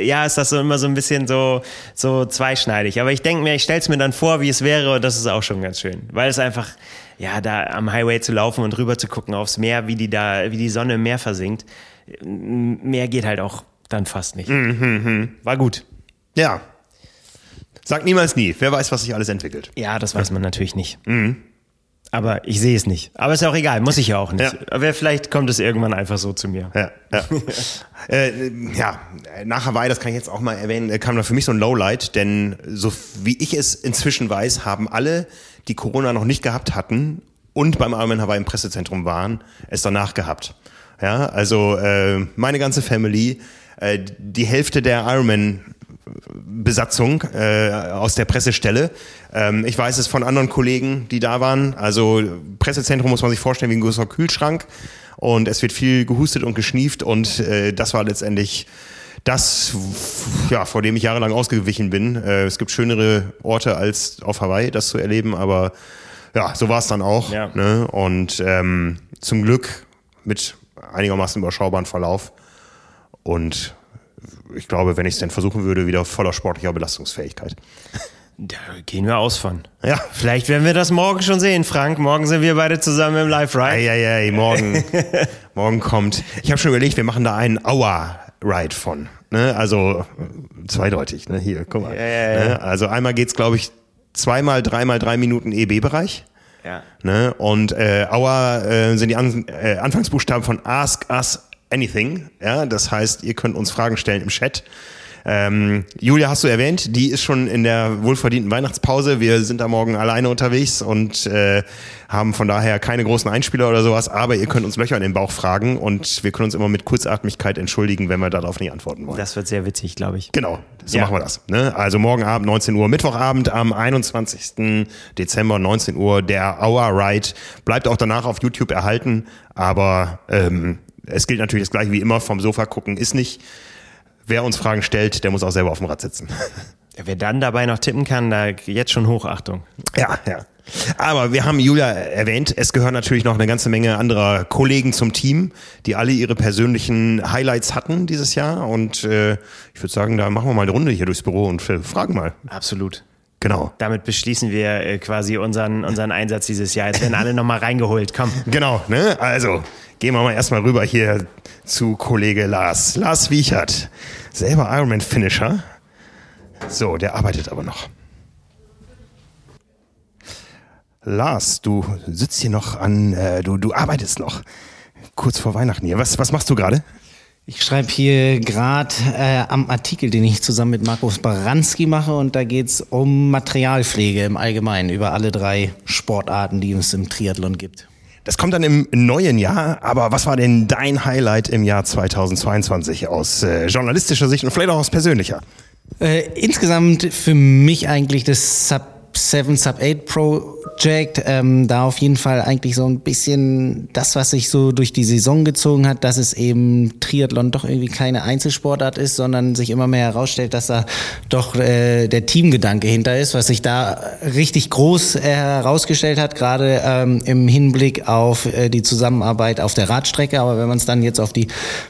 ja, ist das so immer so ein bisschen so, so zweischneidig. Aber ich denke mir, ich stelle es mir dann vor, wie es wäre und das ist auch schon ganz schön. Weil es einfach, ja, da am Highway zu laufen und rüber zu gucken aufs Meer, wie die da, wie die Sonne im Meer versinkt. Mehr geht halt auch dann fast nicht. Mhm, War gut. Ja. Sag niemals nie. Wer weiß, was sich alles entwickelt. Ja, das weiß man natürlich nicht. Mhm. Aber ich sehe es nicht. Aber ist ja auch egal, muss ich ja auch nicht. Ja. Aber vielleicht kommt es irgendwann einfach so zu mir. Ja, ja. äh, ja, nach Hawaii, das kann ich jetzt auch mal erwähnen, kam da für mich so ein Lowlight, denn so wie ich es inzwischen weiß, haben alle, die Corona noch nicht gehabt hatten und beim Ironman Hawaii im Pressezentrum waren, es danach gehabt. Ja, also äh, meine ganze Family, äh, die Hälfte der Ironman Besatzung äh, aus der Pressestelle. Ähm, ich weiß es von anderen Kollegen, die da waren. Also Pressezentrum muss man sich vorstellen wie ein großer Kühlschrank und es wird viel gehustet und geschnieft und äh, das war letztendlich das, ja, vor dem ich jahrelang ausgewichen bin. Äh, es gibt schönere Orte als auf Hawaii, das zu erleben, aber ja, so war es dann auch. Ja. Ne? Und ähm, zum Glück mit einigermaßen überschaubaren Verlauf und ich glaube, wenn ich es denn versuchen würde, wieder voller sportlicher Belastungsfähigkeit. Da gehen wir aus von. Ja. Vielleicht werden wir das morgen schon sehen, Frank. Morgen sind wir beide zusammen im Live-Ride. Ja, ja, ja, morgen, morgen kommt. Ich habe schon überlegt, wir machen da einen Hour-Ride von. Ne? Also zweideutig, ne? Hier, guck mal. Ja, ja, ja. Ne? Also einmal geht's, glaube ich, zweimal, dreimal drei Minuten EB-Bereich. Ja. Ne? Und äh, Hour äh, sind die An äh, Anfangsbuchstaben von Ask Us anything. Ja, das heißt, ihr könnt uns Fragen stellen im Chat. Ähm, Julia hast du erwähnt, die ist schon in der wohlverdienten Weihnachtspause. Wir sind da morgen alleine unterwegs und äh, haben von daher keine großen Einspieler oder sowas, aber ihr könnt uns Löcher in den Bauch fragen und wir können uns immer mit Kurzatmigkeit entschuldigen, wenn wir darauf nicht antworten wollen. Das wird sehr witzig, glaube ich. Genau, so ja. machen wir das. Ne? Also morgen Abend 19 Uhr, Mittwochabend am 21. Dezember 19 Uhr, der Hour Ride. Bleibt auch danach auf YouTube erhalten, aber ähm, es gilt natürlich das gleiche wie immer, vom Sofa gucken ist nicht. Wer uns Fragen stellt, der muss auch selber auf dem Rad sitzen. Wer dann dabei noch tippen kann, da jetzt schon Hochachtung. Ja, ja. Aber wir haben Julia erwähnt, es gehören natürlich noch eine ganze Menge anderer Kollegen zum Team, die alle ihre persönlichen Highlights hatten dieses Jahr. Und äh, ich würde sagen, da machen wir mal eine Runde hier durchs Büro und äh, fragen mal. Absolut. Genau. Damit beschließen wir äh, quasi unseren, unseren Einsatz dieses Jahr. Jetzt werden alle nochmal reingeholt. Komm. Genau, ne? Also, gehen wir mal erstmal rüber hier zu Kollege Lars. Lars Wiechert, selber Ironman-Finisher. So, der arbeitet aber noch. Lars, du sitzt hier noch an, äh, du, du arbeitest noch. Kurz vor Weihnachten hier. Was, was machst du gerade? Ich schreibe hier gerade äh, am Artikel, den ich zusammen mit Markus Baranski mache und da geht es um Materialpflege im Allgemeinen über alle drei Sportarten, die es im Triathlon gibt. Das kommt dann im neuen Jahr, aber was war denn dein Highlight im Jahr 2022 aus äh, journalistischer Sicht und vielleicht auch aus persönlicher? Äh, insgesamt für mich eigentlich das Sub 7 Sub 8 Project, ähm, da auf jeden Fall eigentlich so ein bisschen das, was sich so durch die Saison gezogen hat, dass es eben Triathlon doch irgendwie keine Einzelsportart ist, sondern sich immer mehr herausstellt, dass da doch äh, der Teamgedanke hinter ist, was sich da richtig groß äh, herausgestellt hat, gerade ähm, im Hinblick auf äh, die Zusammenarbeit auf der Radstrecke. Aber wenn man es dann jetzt auf die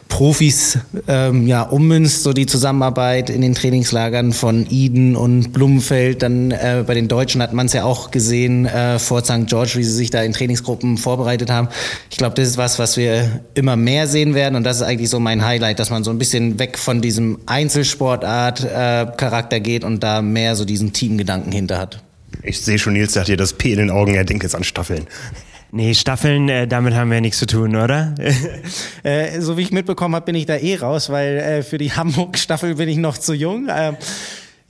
Profis ähm, ja, ummünzt, so die Zusammenarbeit in den Trainingslagern von Eden und Blumenfeld, dann äh, bei den Deutschen hat man es ja auch gesehen äh, vor St. George, wie sie sich da in Trainingsgruppen vorbereitet haben. Ich glaube, das ist was, was wir immer mehr sehen werden und das ist eigentlich so mein Highlight, dass man so ein bisschen weg von diesem Einzelsportart-Charakter äh, geht und da mehr so diesen Teamgedanken hinter hat. Ich sehe schon, Nils sagt dir das P in den Augen, er denkt jetzt an Staffeln. Nee, Staffeln, äh, damit haben wir nichts zu tun, oder? äh, so wie ich mitbekommen habe, bin ich da eh raus, weil äh, für die Hamburg-Staffel bin ich noch zu jung.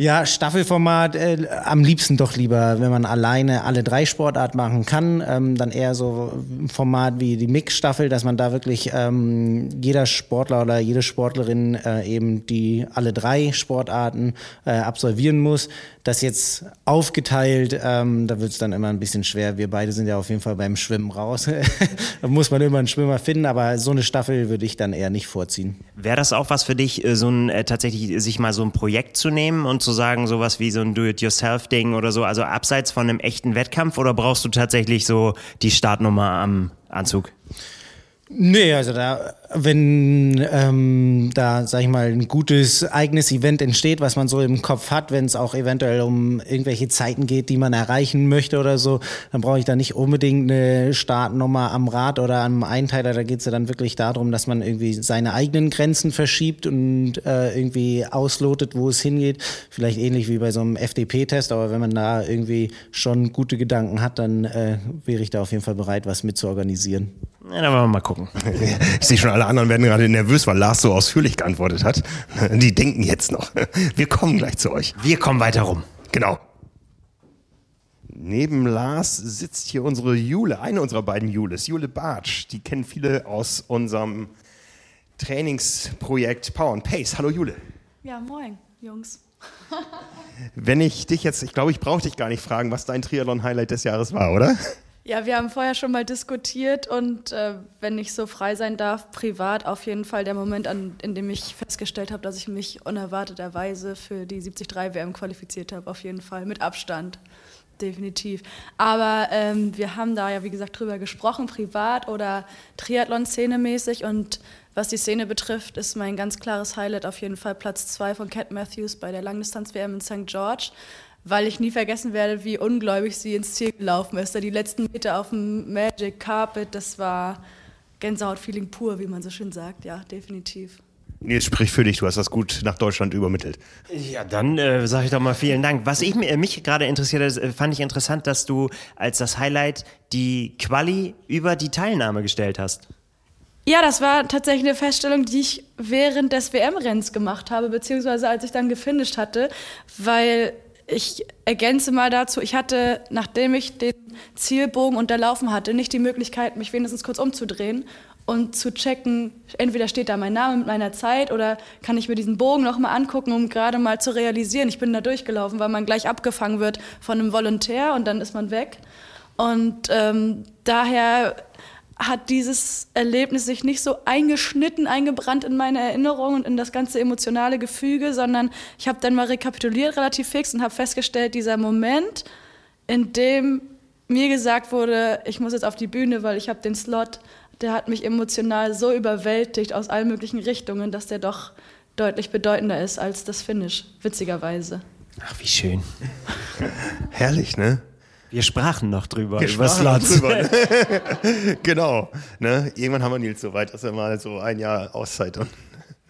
Ja, Staffelformat äh, am liebsten doch lieber, wenn man alleine alle drei Sportarten machen kann, ähm, dann eher so ein Format wie die Mix-Staffel, dass man da wirklich ähm, jeder Sportler oder jede Sportlerin äh, eben die alle drei Sportarten äh, absolvieren muss. Das jetzt aufgeteilt, ähm, da wird es dann immer ein bisschen schwer. Wir beide sind ja auf jeden Fall beim Schwimmen raus. da muss man immer einen Schwimmer finden, aber so eine Staffel würde ich dann eher nicht vorziehen. Wäre das auch was für dich, äh, so ein äh, tatsächlich sich mal so ein Projekt zu nehmen und sozusagen sowas wie so ein Do-it-yourself-Ding oder so, also abseits von einem echten Wettkampf oder brauchst du tatsächlich so die Startnummer am Anzug? Nee, also da, wenn ähm, da, sag ich mal, ein gutes eigenes Event entsteht, was man so im Kopf hat, wenn es auch eventuell um irgendwelche Zeiten geht, die man erreichen möchte oder so, dann brauche ich da nicht unbedingt eine Startnummer am Rad oder am Einteiler. Da geht es ja dann wirklich darum, dass man irgendwie seine eigenen Grenzen verschiebt und äh, irgendwie auslotet, wo es hingeht. Vielleicht ähnlich wie bei so einem FDP-Test, aber wenn man da irgendwie schon gute Gedanken hat, dann äh, wäre ich da auf jeden Fall bereit, was mitzuorganisieren. Ja, dann wollen wir mal gucken. Ich sehe schon, alle anderen werden gerade nervös, weil Lars so ausführlich geantwortet hat. Die denken jetzt noch. Wir kommen gleich zu euch. Wir kommen weiter rum. Genau. Neben Lars sitzt hier unsere Jule, eine unserer beiden Jules, Jule Bartsch. Die kennen viele aus unserem Trainingsprojekt Power and Pace. Hallo Jule. Ja, moin, Jungs. Wenn ich dich jetzt, ich glaube, ich brauche dich gar nicht fragen, was dein Triathlon-Highlight des Jahres war, oder? Ja, wir haben vorher schon mal diskutiert und äh, wenn ich so frei sein darf, privat auf jeden Fall der Moment, an, in dem ich festgestellt habe, dass ich mich unerwarteterweise für die 73 WM qualifiziert habe, auf jeden Fall mit Abstand. Definitiv. Aber ähm, wir haben da ja, wie gesagt, drüber gesprochen, privat oder Triathlon-Szene-mäßig. Und was die Szene betrifft, ist mein ganz klares Highlight auf jeden Fall Platz 2 von Cat Matthews bei der Langdistanz-WM in St. George weil ich nie vergessen werde, wie ungläubig sie ins Ziel gelaufen ist. Da die letzten Meter auf dem Magic Carpet, das war Gänsehaut-Feeling pur, wie man so schön sagt. Ja, definitiv. Nils, sprich für dich, du hast das gut nach Deutschland übermittelt. Ja, dann äh, sage ich doch mal vielen Dank. Was ich, äh, mich gerade interessiert hat, äh, fand ich interessant, dass du als das Highlight die Quali über die Teilnahme gestellt hast. Ja, das war tatsächlich eine Feststellung, die ich während des WM-Renns gemacht habe, beziehungsweise als ich dann gefinisht hatte, weil ich ergänze mal dazu, ich hatte, nachdem ich den Zielbogen unterlaufen hatte, nicht die Möglichkeit, mich wenigstens kurz umzudrehen und zu checken, entweder steht da mein Name mit meiner Zeit oder kann ich mir diesen Bogen nochmal angucken, um gerade mal zu realisieren, ich bin da durchgelaufen, weil man gleich abgefangen wird von einem Volontär und dann ist man weg. Und ähm, daher hat dieses Erlebnis sich nicht so eingeschnitten, eingebrannt in meine Erinnerung und in das ganze emotionale Gefüge, sondern ich habe dann mal rekapituliert relativ fix und habe festgestellt, dieser Moment, in dem mir gesagt wurde, ich muss jetzt auf die Bühne, weil ich habe den Slot, der hat mich emotional so überwältigt aus allen möglichen Richtungen, dass der doch deutlich bedeutender ist als das Finish, witzigerweise. Ach, wie schön. Herrlich, ne? Wir sprachen noch drüber. Wir sprachen noch drüber. Ne? genau. Ne? Irgendwann haben wir Nils so weit, dass er mal so ein Jahr Auszeit und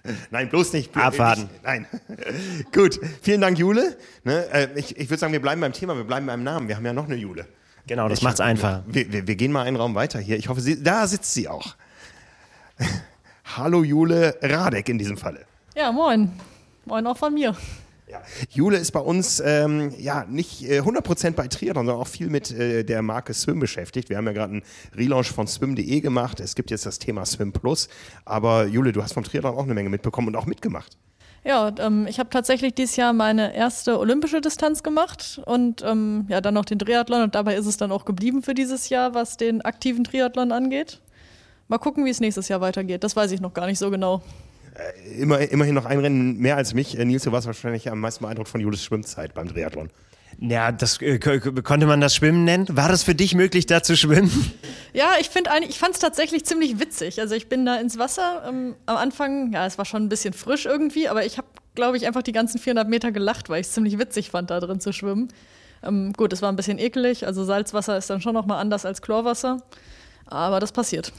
Nein, bloß nicht. Abwarten. Nein. Gut, vielen Dank, Jule. Ne, äh, ich, ich würde sagen, wir bleiben beim Thema, wir bleiben beim Namen. Wir haben ja noch eine Jule. Genau, das macht es einfacher. Wir, wir, wir, gehen mal einen Raum weiter hier. Ich hoffe, sie, da sitzt sie auch. Hallo Jule Radek in diesem Falle. Ja, moin. Moin auch von mir. Ja. Jule ist bei uns ähm, ja nicht äh, 100% bei Triathlon, sondern auch viel mit äh, der Marke Swim beschäftigt. Wir haben ja gerade einen Relaunch von swim.de gemacht. Es gibt jetzt das Thema Swim Plus. Aber Jule, du hast vom Triathlon auch eine Menge mitbekommen und auch mitgemacht. Ja, ähm, ich habe tatsächlich dieses Jahr meine erste olympische Distanz gemacht und ähm, ja, dann noch den Triathlon und dabei ist es dann auch geblieben für dieses Jahr, was den aktiven Triathlon angeht. Mal gucken, wie es nächstes Jahr weitergeht. Das weiß ich noch gar nicht so genau. Immer, immerhin noch ein Rennen mehr als mich. Äh, Nils, du warst wahrscheinlich am meisten beeindruckt von Julis Schwimmzeit beim Triathlon. Ja, das äh, konnte man das Schwimmen nennen? War das für dich möglich, da zu schwimmen? Ja, ich finde ich fand es tatsächlich ziemlich witzig. Also ich bin da ins Wasser ähm, am Anfang, ja, es war schon ein bisschen frisch irgendwie, aber ich habe, glaube ich, einfach die ganzen 400 Meter gelacht, weil ich es ziemlich witzig fand, da drin zu schwimmen. Ähm, gut, es war ein bisschen ekelig, also Salzwasser ist dann schon nochmal anders als Chlorwasser, aber das passiert.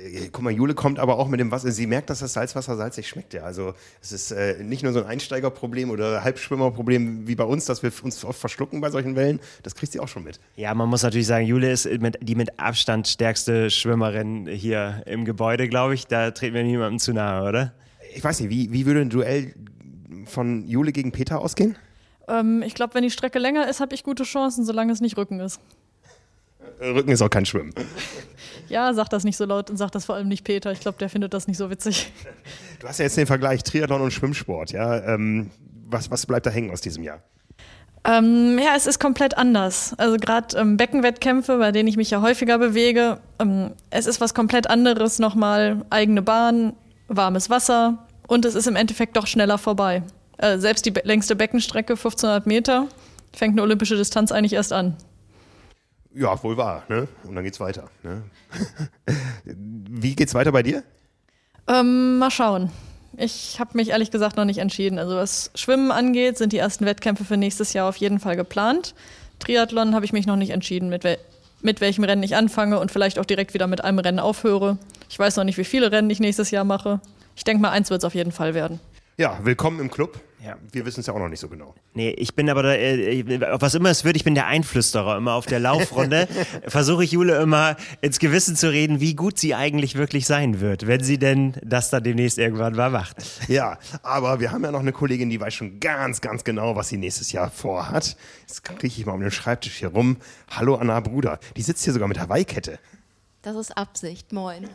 Äh, Guck mal, Jule kommt aber auch mit dem Wasser. Sie merkt, dass das Salzwasser salzig schmeckt. Ja. Also es ist äh, nicht nur so ein Einsteigerproblem oder Halbschwimmerproblem wie bei uns, dass wir uns oft verschlucken bei solchen Wellen. Das kriegt sie auch schon mit. Ja, man muss natürlich sagen, Jule ist mit, die mit Abstand stärkste Schwimmerin hier im Gebäude, glaube ich. Da treten wir niemandem zu nahe, oder? Ich weiß nicht, wie, wie würde ein Duell von Jule gegen Peter ausgehen? Ähm, ich glaube, wenn die Strecke länger ist, habe ich gute Chancen, solange es nicht Rücken ist. Rücken ist auch kein Schwimmen. Ja, sag das nicht so laut und sag das vor allem nicht Peter. Ich glaube, der findet das nicht so witzig. Du hast ja jetzt den Vergleich Triathlon und Schwimmsport. Ja? Ähm, was, was bleibt da hängen aus diesem Jahr? Ähm, ja, es ist komplett anders. Also gerade ähm, Beckenwettkämpfe, bei denen ich mich ja häufiger bewege, ähm, es ist was komplett anderes nochmal. Eigene Bahn, warmes Wasser und es ist im Endeffekt doch schneller vorbei. Äh, selbst die längste Beckenstrecke, 1500 Meter, fängt eine olympische Distanz eigentlich erst an. Ja, wohl wahr. Ne? Und dann geht's weiter. Ne? wie geht's weiter bei dir? Ähm, mal schauen. Ich habe mich ehrlich gesagt noch nicht entschieden. Also was Schwimmen angeht, sind die ersten Wettkämpfe für nächstes Jahr auf jeden Fall geplant. Triathlon habe ich mich noch nicht entschieden, mit, wel mit welchem Rennen ich anfange und vielleicht auch direkt wieder mit einem Rennen aufhöre. Ich weiß noch nicht, wie viele Rennen ich nächstes Jahr mache. Ich denke mal, eins wird es auf jeden Fall werden. Ja, willkommen im Club. Ja. Wir wissen es ja auch noch nicht so genau. Nee, ich bin aber, da, äh, was immer es wird, ich bin der Einflüsterer. Immer auf der Laufrunde versuche ich Jule immer ins Gewissen zu reden, wie gut sie eigentlich wirklich sein wird, wenn sie denn das dann demnächst irgendwann mal macht. Ja, aber wir haben ja noch eine Kollegin, die weiß schon ganz, ganz genau, was sie nächstes Jahr vorhat. Jetzt kriege ich mal um den Schreibtisch hier rum. Hallo Anna Bruder. Die sitzt hier sogar mit Hawaii-Kette. Das ist Absicht, moin.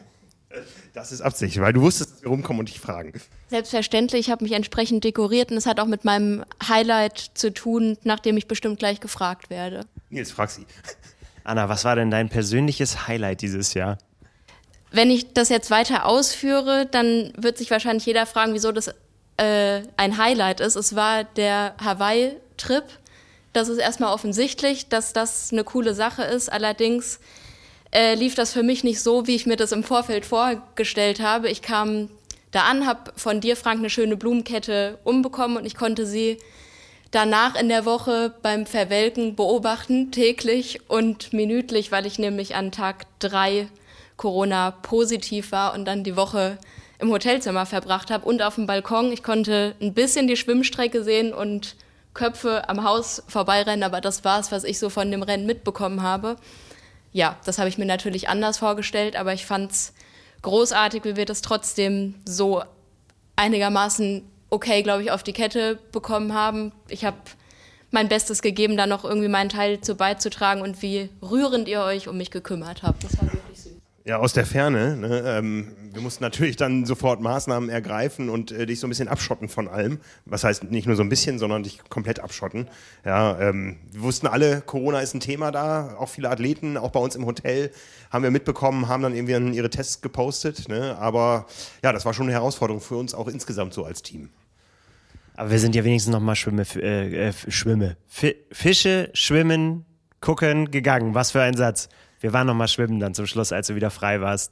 Das ist Absicht, weil du wusstest, dass wir rumkommen und dich fragen. Selbstverständlich, ich habe mich entsprechend dekoriert und es hat auch mit meinem Highlight zu tun, nachdem ich bestimmt gleich gefragt werde. Nils, frag sie. Anna, was war denn dein persönliches Highlight dieses Jahr? Wenn ich das jetzt weiter ausführe, dann wird sich wahrscheinlich jeder fragen, wieso das äh, ein Highlight ist. Es war der Hawaii-Trip. Das ist erstmal offensichtlich, dass das eine coole Sache ist. Allerdings äh, lief das für mich nicht so, wie ich mir das im Vorfeld vorgestellt habe. Ich kam da an, habe von dir, Frank, eine schöne Blumenkette umbekommen und ich konnte sie danach in der Woche beim Verwelken beobachten, täglich und minütlich, weil ich nämlich an Tag drei Corona positiv war und dann die Woche im Hotelzimmer verbracht habe und auf dem Balkon. Ich konnte ein bisschen die Schwimmstrecke sehen und Köpfe am Haus vorbeirennen, aber das war es, was ich so von dem Rennen mitbekommen habe. Ja, das habe ich mir natürlich anders vorgestellt, aber ich fand es großartig, wie wir das trotzdem so einigermaßen okay, glaube ich, auf die Kette bekommen haben. Ich habe mein Bestes gegeben, da noch irgendwie meinen Teil zu beizutragen und wie rührend ihr euch um mich gekümmert habt. Das war wirklich. Ja, aus der Ferne. Ne? Ähm, wir mussten natürlich dann sofort Maßnahmen ergreifen und äh, dich so ein bisschen abschotten von allem. Was heißt nicht nur so ein bisschen, sondern dich komplett abschotten. Ja, ähm, wir wussten alle, Corona ist ein Thema da. Auch viele Athleten, auch bei uns im Hotel, haben wir mitbekommen, haben dann irgendwie ihre Tests gepostet. Ne? Aber ja, das war schon eine Herausforderung für uns auch insgesamt so als Team. Aber wir sind ja wenigstens noch mal Schwimme, äh, äh, Schwimme. Fi Fische, Schwimmen, gucken, gegangen. Was für ein Satz. Wir waren noch mal schwimmen dann zum Schluss, als du wieder frei warst.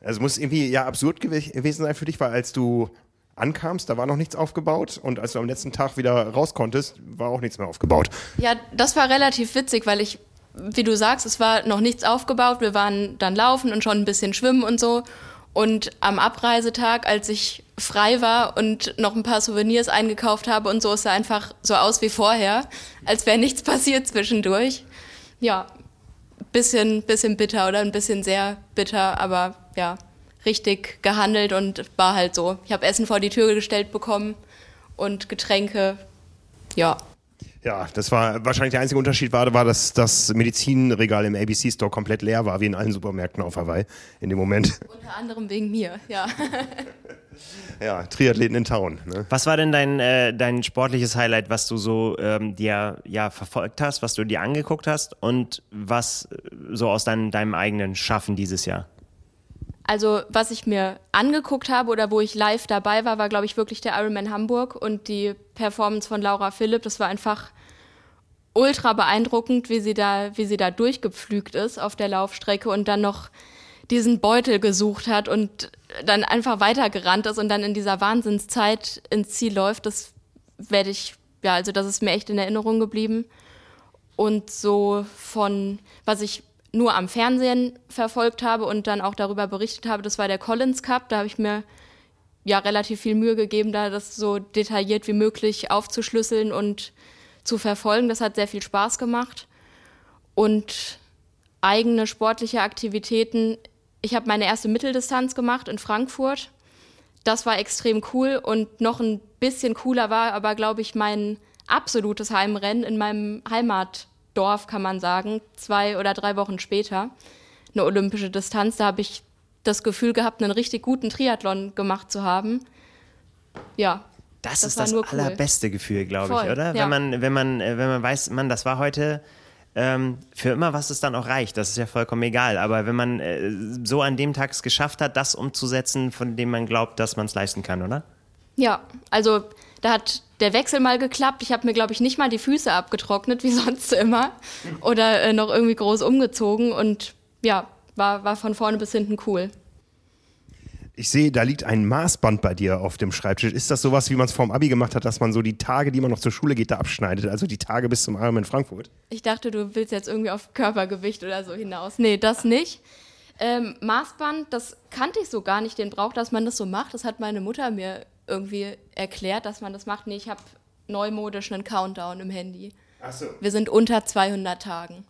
Es muss irgendwie ja absurd gew gewesen sein für dich, weil als du ankamst, da war noch nichts aufgebaut und als du am letzten Tag wieder raus konntest, war auch nichts mehr aufgebaut. Ja, das war relativ witzig, weil ich, wie du sagst, es war noch nichts aufgebaut. Wir waren dann laufen und schon ein bisschen schwimmen und so. Und am Abreisetag, als ich frei war und noch ein paar Souvenirs eingekauft habe und so, es sah einfach so aus wie vorher, als wäre nichts passiert zwischendurch. Ja, bisschen, bisschen bitter oder ein bisschen sehr bitter, aber ja, richtig gehandelt und war halt so. Ich habe Essen vor die Tür gestellt bekommen und Getränke, ja. Ja, das war wahrscheinlich der einzige Unterschied war, war, dass das Medizinregal im ABC Store komplett leer war, wie in allen Supermärkten auf Hawaii in dem Moment. Unter anderem wegen mir, ja. Ja, Triathleten in Town. Ne? Was war denn dein, äh, dein sportliches Highlight, was du so ähm, dir ja verfolgt hast, was du dir angeguckt hast und was äh, so aus dein, deinem eigenen Schaffen dieses Jahr? Also, was ich mir angeguckt habe oder wo ich live dabei war, war, glaube ich, wirklich der Ironman Hamburg und die Performance von Laura Philipp. Das war einfach ultra beeindruckend, wie sie da, wie sie da durchgepflügt ist auf der Laufstrecke und dann noch diesen Beutel gesucht hat und dann einfach weitergerannt ist und dann in dieser Wahnsinnszeit ins Ziel läuft. Das werde ich, ja, also das ist mir echt in Erinnerung geblieben. Und so von, was ich nur am Fernsehen verfolgt habe und dann auch darüber berichtet habe, das war der Collins Cup. Da habe ich mir ja relativ viel Mühe gegeben, da das so detailliert wie möglich aufzuschlüsseln und zu verfolgen. Das hat sehr viel Spaß gemacht. Und eigene sportliche Aktivitäten. Ich habe meine erste Mitteldistanz gemacht in Frankfurt. Das war extrem cool und noch ein bisschen cooler war aber, glaube ich, mein absolutes Heimrennen in meinem Heimat. Dorf, kann man sagen, zwei oder drei Wochen später, eine olympische Distanz. Da habe ich das Gefühl gehabt, einen richtig guten Triathlon gemacht zu haben. Ja. Das, Das ist das cool. allerbeste Gefühl, glaube ich, Voll, oder? ja. Wenn man, wenn man, äh, wenn man weiß, man, das war heute ähm, für immer, was es dann auch reicht. Das ist ja vollkommen egal. Aber wenn man äh, so an dem Tag es geschafft hat, das umzusetzen, von dem man glaubt, dass man es leisten kann, oder? Ja, also da hat der Wechsel mal geklappt. Ich habe mir, glaube ich, nicht mal die Füße abgetrocknet, wie sonst immer. Oder äh, noch irgendwie groß umgezogen. Und ja, war, war von vorne bis hinten cool. Ich sehe, da liegt ein Maßband bei dir auf dem Schreibtisch. Ist das sowas, wie man es vorm Abi gemacht hat, dass man so die Tage, die man noch zur Schule geht, da abschneidet? Also die Tage bis zum Ironman Frankfurt? Ich dachte, du willst jetzt irgendwie auf Körpergewicht oder so hinaus. Nee, das nicht. Ähm, Maßband, das kannte ich so gar nicht, den Brauch, dass man das so macht. Das hat meine Mutter mir irgendwie erklärt, dass man das macht. Nee, ich habe neumodisch einen Countdown im Handy. Ach so. Wir sind unter 200 Tagen.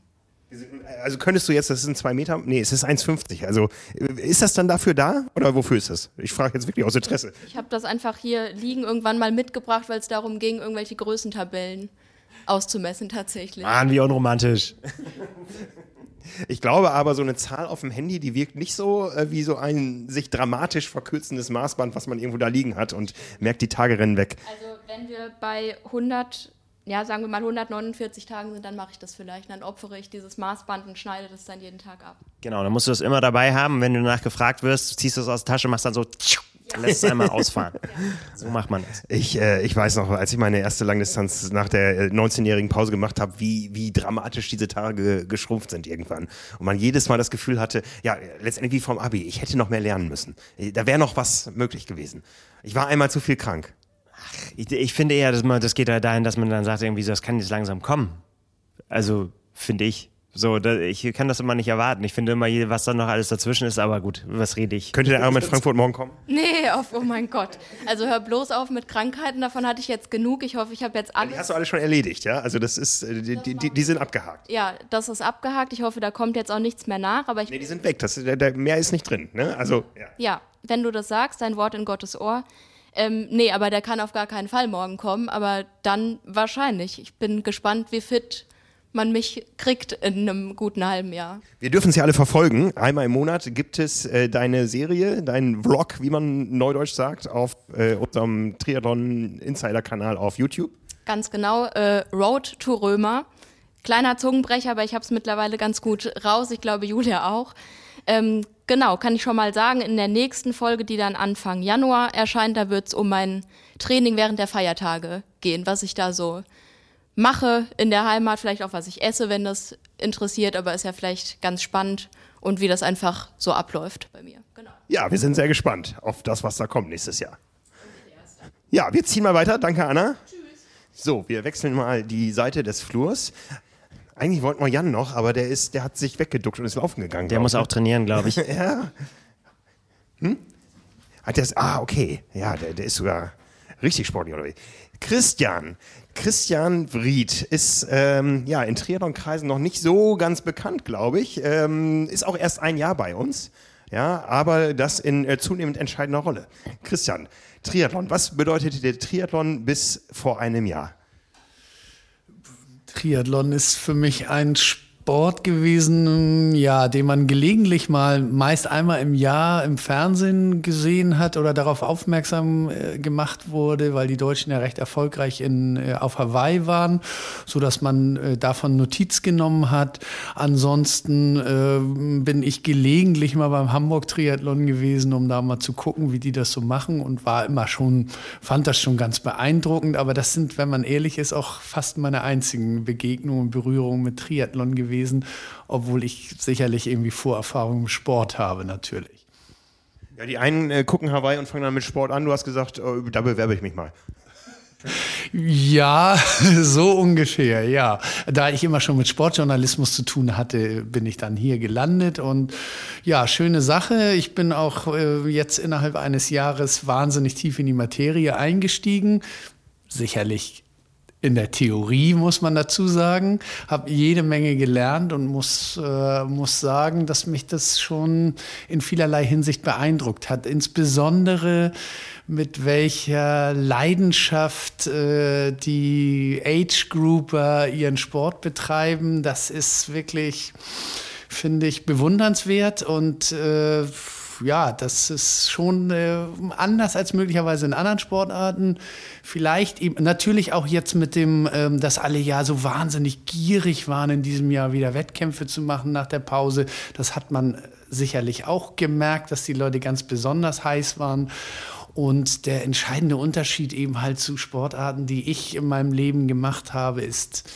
Also könntest du jetzt, das sind zwei Meter, nee, es ist 1,50. Also ist das dann dafür da oder wofür ist das? Ich frage jetzt wirklich aus Interesse. Ich habe das einfach hier liegen irgendwann mal mitgebracht, weil es darum ging, irgendwelche Größentabellen auszumessen tatsächlich. Mann, wie unromantisch. Ich glaube aber, so eine Zahl auf dem Handy, die wirkt nicht so äh, wie so ein sich dramatisch verkürzendes Maßband, was man irgendwo da liegen hat und merkt, die Tage rennen weg. Also wenn wir bei 100, ja sagen wir mal 149 Tagen sind, dann mache ich das vielleicht. Dann opfere ich dieses Maßband und schneide das dann jeden Tag ab. Genau, dann musst du das immer dabei haben. Wenn du danach gefragt wirst, ziehst du es aus der Tasche, machst dann so, lässt es einmal ausfahren. So macht man das. Ich, äh, ich weiß noch, als ich meine erste Langdistanz nach der äh, 19-jährigen Pause gemacht habe, wie, wie dramatisch diese Tage geschrumpft sind irgendwann. Und man jedes Mal das Gefühl hatte, ja, letztendlich wie vom Abi, ich hätte noch mehr lernen müssen. Äh, Da wäre noch was möglich gewesen. Ich war einmal zu viel krank. Ich, ich finde eher, dass man, das geht ja dahin, dass man dann sagt, irgendwie so, das kann jetzt langsam kommen. Also, finde ich. So, da, ich kann das immer nicht erwarten. Ich finde immer, was dann noch alles dazwischen ist, aber gut, was rede ich? Könnte der Ironman Frankfurt morgen kommen? Nee, auf, oh mein Gott. Also hör bloß auf mit Krankheiten, davon hatte ich jetzt genug. Ich hoffe, ich habe jetzt Die alles. hast du alle schon erledigt, ja? Also das ist, äh, die, die, die, die sind abgehakt. Ja, das ist abgehakt. Ich hoffe, da kommt jetzt auch nichts mehr nach. Aber ich Nee, die sind weg. Das, der, der, mehr ist nicht drin. Ne? Also, ja. Ja, wenn du das sagst, dein Wort in Gottes Ohr. Ähm, nee, aber der kann auf gar keinen Fall morgen kommen, aber dann wahrscheinlich. Ich bin gespannt, wie fit man mich kriegt in einem guten halben Jahr. Wir dürfen es ja alle verfolgen. Einmal im Monat gibt es äh, deine Serie, deinen Vlog, wie man neudeutsch sagt, auf äh, unserem Triathlon Insider-Kanal auf YouTube. Ganz genau, äh, Road to Römer. Kleiner Zungenbrecher, aber ich habe es mittlerweile ganz gut raus. Ich glaube, Julia auch. Ähm, genau, kann ich schon mal sagen, in der nächsten Folge, die dann Anfang Januar erscheint, da wird es um mein Training während der Feiertage gehen, was ich da so mache in der Heimat, vielleicht auch was ich esse, wenn das interessiert, aber ist ja vielleicht ganz spannend und wie das einfach so abläuft bei mir. Genau. Ja, wir sind sehr gespannt auf das, was da kommt nächstes Jahr. Ja, wir ziehen mal weiter. Danke, Anna. So, wir wechseln mal die Seite des Flurs. Eigentlich wollten wir Jan noch, aber der, ist, der hat sich weggeduckt und ist laufen gegangen. Der muss ich. auch trainieren, glaube ich. Ja. Hm? Hat der Ah, okay. Ja, der, der ist sogar richtig sportlich unterwegs. Christian. Christian Wried ist ähm, ja, in Triathlon-Kreisen noch nicht so ganz bekannt, glaube ich. Ähm, ist auch erst ein Jahr bei uns. Ja, aber das in äh, zunehmend entscheidender Rolle. Christian, Triathlon. Was bedeutete der Triathlon bis vor einem Jahr? Triathlon ist für mich ein Sport, Sport gewesen, ja, den man gelegentlich mal meist einmal im Jahr im Fernsehen gesehen hat oder darauf aufmerksam äh, gemacht wurde, weil die Deutschen ja recht erfolgreich in, äh, auf Hawaii waren, so dass man äh, davon Notiz genommen hat. Ansonsten äh, bin ich gelegentlich mal beim Hamburg Triathlon gewesen, um da mal zu gucken, wie die das so machen und war immer schon, fand das schon ganz beeindruckend. Aber das sind, wenn man ehrlich ist, auch fast meine einzigen Begegnungen und Berührungen mit Triathlon gewesen, obwohl ich sicherlich irgendwie Vorerfahrung im Sport habe, natürlich. Ja, die einen äh, gucken Hawaii und fangen dann mit Sport an. Du hast gesagt, oh, da bewerbe ich mich mal. Ja, so ungefähr, ja. Da ich immer schon mit Sportjournalismus zu tun hatte, bin ich dann hier gelandet und ja, schöne Sache. Ich bin auch äh, jetzt innerhalb eines Jahres wahnsinnig tief in die Materie eingestiegen. Sicherlich in der Theorie, muss man dazu sagen, habe jede Menge gelernt und muss, äh, muss sagen, dass mich das schon in vielerlei Hinsicht beeindruckt hat. Insbesondere mit welcher Leidenschaft äh, die Age-Grouper ihren Sport betreiben. Das ist wirklich, finde ich, bewundernswert und äh, ja, das ist schon äh, anders als möglicherweise in anderen Sportarten. Vielleicht eben, natürlich auch jetzt mit dem, ähm, dass alle ja so wahnsinnig gierig waren, in diesem Jahr wieder Wettkämpfe zu machen nach der Pause. Das hat man sicherlich auch gemerkt, dass die Leute ganz besonders heiß waren. Und der entscheidende Unterschied eben halt zu Sportarten, die ich in meinem Leben gemacht habe, ist,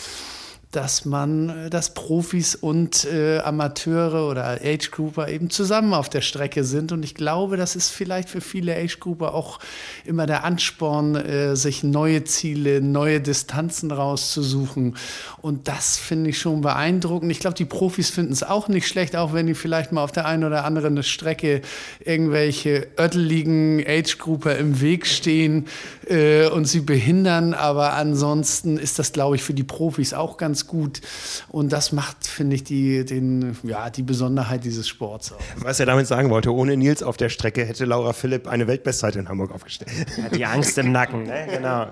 dass man, äh, dass Profis und äh, Amateure oder Age Grouper eben zusammen auf der Strecke sind. Und ich glaube, das ist vielleicht für viele Age Grouper auch immer der Ansporn, äh, sich neue Ziele, neue Distanzen rauszusuchen. Und das finde ich schon beeindruckend. Ich glaube, die Profis finden es auch nicht schlecht, auch wenn die vielleicht mal auf der einen oder anderen Strecke irgendwelche ötteligen Age Grouper im Weg stehen äh, und sie behindern. Aber ansonsten ist das, glaube ich, für die Profis auch ganz gut. Und das macht, finde ich, die, den, ja, die Besonderheit dieses Sports auch. Was er damit sagen wollte, ohne Nils auf der Strecke hätte Laura Philipp eine Weltbestzeit in Hamburg aufgestellt. Ja, die Angst im Nacken, ne? genau.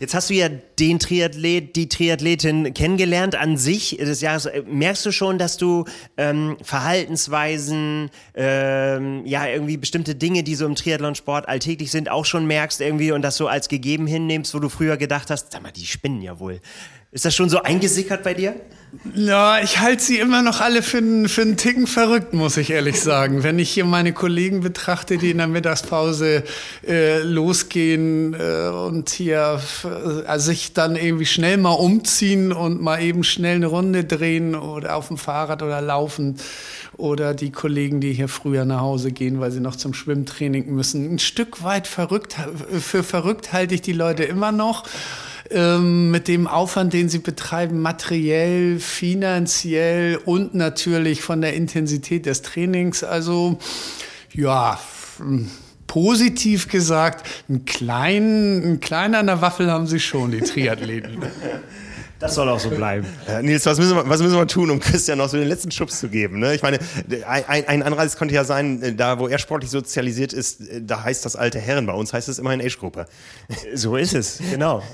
Jetzt hast du ja den Triathlet, die Triathletin kennengelernt an sich des Jahres. Merkst du schon, dass du ähm, Verhaltensweisen, ähm, ja, irgendwie bestimmte Dinge, die so im Triathlonsport alltäglich sind, auch schon merkst irgendwie und das so als gegeben hinnimmst, wo du früher gedacht hast, sag mal, die spinnen ja wohl. Ist das schon so eingesickert bei dir? Ja, ich halte sie immer noch alle für, einen, für einen Ticken verrückt, muss ich ehrlich sagen. Wenn ich hier meine Kollegen betrachte, die in der Mittagspause äh, losgehen äh, und hier äh, sich dann irgendwie schnell mal umziehen und mal eben schnell eine Runde drehen oder auf dem Fahrrad oder laufen. Oder die Kollegen, die hier früher nach Hause gehen, weil sie noch zum Schwimmtraining müssen. Ein Stück weit verrückt, für verrückt halte ich die Leute immer noch ähm, mit dem Aufwand, den sie betreiben, materiell, finanziell und natürlich von der Intensität des Trainings. Also ja, positiv gesagt, einen kleinen, einen kleinen an der Waffel haben sie schon, die Triathleten. Das soll auch so bleiben. Äh, Nils, was müssen, wir, was müssen wir tun, um Christian noch so den letzten Schubs zu geben? Ne? Ich meine, ein, ein Anreiz könnte ja sein, äh, da wo er sportlich sozialisiert ist, äh, da heißt das alte Herren. Bei uns heißt es immerhin Age-Gruppe. So ist es, genau.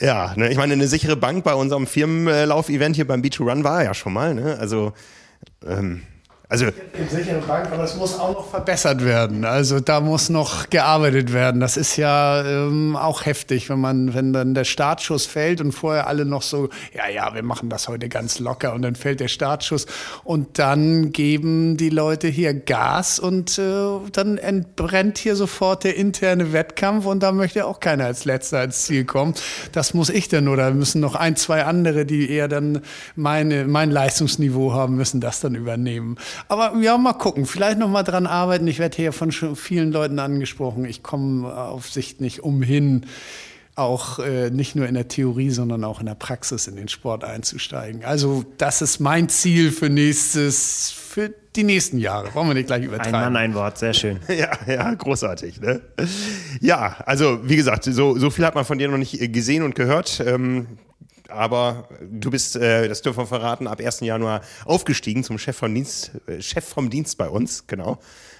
Ja, ne, ich meine, eine sichere Bank bei unserem Firmenlauf-Event hier beim B2Run war ja schon mal. Ne? Also, ähm, also in sichere Bank, aber das muss auch noch verbessert werden. Also da muss noch gearbeitet werden. Das ist ja ähm, auch heftig, wenn man, wenn dann der Startschuss fällt und vorher alle noch so, ja, ja, wir machen das heute ganz locker und dann fällt der Startschuss und dann geben die Leute hier Gas und äh, dann entbrennt hier sofort der interne Wettkampf und da möchte auch keiner als Letzter ins Ziel kommen. Das muss ich dann oder müssen noch ein, zwei andere, die eher dann meine, mein Leistungsniveau haben, müssen das dann übernehmen. Aber ja, mal gucken. Vielleicht noch mal dran arbeiten. Ich werde hier von vielen Leuten angesprochen. Ich komme auf Sicht nicht umhin, auch äh, nicht nur in der Theorie, sondern auch in der Praxis in den Sport einzusteigen. Also das ist mein Ziel für nächstes, für die nächsten Jahre. Wollen wir nicht gleich übertreiben. Ein Mann, ein Wort, sehr schön. Ja, ja, großartig. Ne? Ja, also wie gesagt, so, so viel hat man von dir noch nicht gesehen und gehört. Ähm, aber du bist, äh, das dürfen wir verraten, ab 1. Januar aufgestiegen zum Chef, von Dienst, äh, Chef vom Dienst bei uns, genau.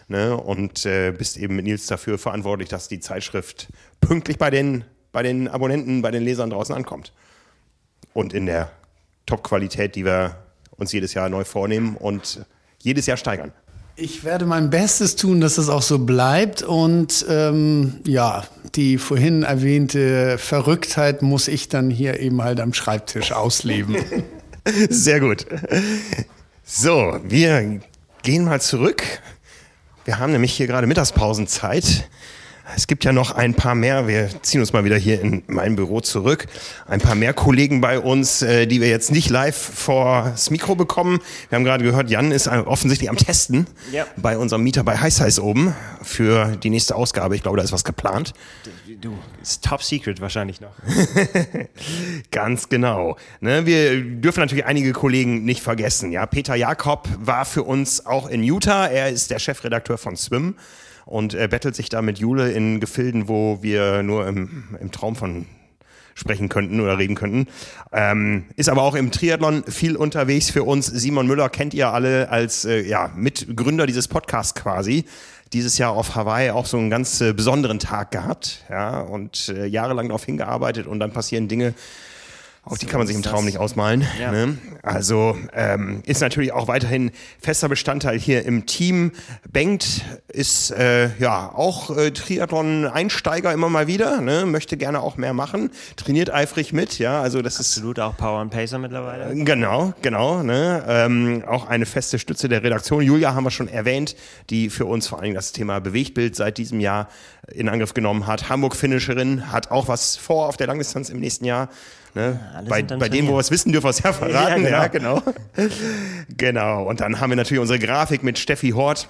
Ne? Und äh, bist eben mit Nils dafür verantwortlich, dass die Zeitschrift pünktlich bei den, bei den Abonnenten, bei den Lesern draußen ankommt. Und in der Top-Qualität, die wir uns jedes Jahr neu vornehmen und jedes Jahr steigern. Ich werde mein Bestes tun, dass es auch so bleibt. Und ähm, ja, die vorhin erwähnte Verrücktheit muss ich dann hier eben halt am Schreibtisch ausleben. Sehr gut. So, wir gehen mal zurück. Wir haben nämlich hier gerade Mittagspausenzeit. Es gibt ja noch ein paar mehr, wir ziehen uns mal wieder hier in mein Büro zurück, ein paar mehr Kollegen bei uns, äh, die wir jetzt nicht live vor das Mikro bekommen. Wir haben gerade gehört, Jan ist offensichtlich am Testen Ja. bei unserem Mieter bei High Size oben für die nächste Ausgabe. Ich glaube, da ist was geplant. Du, ist top secret wahrscheinlich noch. Ganz genau. Ne, wir dürfen natürlich einige Kollegen nicht vergessen. Ja, Peter Jakob war für uns auch in Utah. Er ist der Chefredakteur von Swim und er bettelt sich da mit Jule in Gefilden, wo wir nur im, im Traum von sprechen könnten oder reden könnten. Ähm, ist aber auch im Triathlon viel unterwegs für uns. Simon Müller kennt ihr alle als äh, ja, Mitgründer dieses Podcasts quasi. Dieses Jahr auf Hawaii auch so einen ganz äh, besonderen Tag gehabt, ja, und äh, jahrelang darauf hingearbeitet und dann passieren Dinge, auf die kann man sich im ist Traum das. nicht ausmalen. Ja. Ne? Also ähm, ist natürlich auch weiterhin fester Bestandteil hier im Team. Bengt ist äh, ja auch äh, Triathlon-Einsteiger immer mal wieder, ne? möchte gerne auch mehr machen, trainiert eifrig mit, ja. Also das ist Absolut auch Power and Pacer mittlerweile. Genau, genau. Ne? Ähm, auch eine feste Stütze der Redaktion. Julia haben wir schon erwähnt, die für uns vor allen Dingen das Thema Bewegtbild seit diesem Jahr in Angriff genommen hat. Hamburg-Finisherin hat auch was vor auf der Langdistanz im nächsten Jahr. Ne? alle Bei, bei denen, wo wir es wissen, dürfen wir es ja verraten. Ja, Ja, genau. genau. Und dann haben wir natürlich unsere Grafik mit Steffi Hort.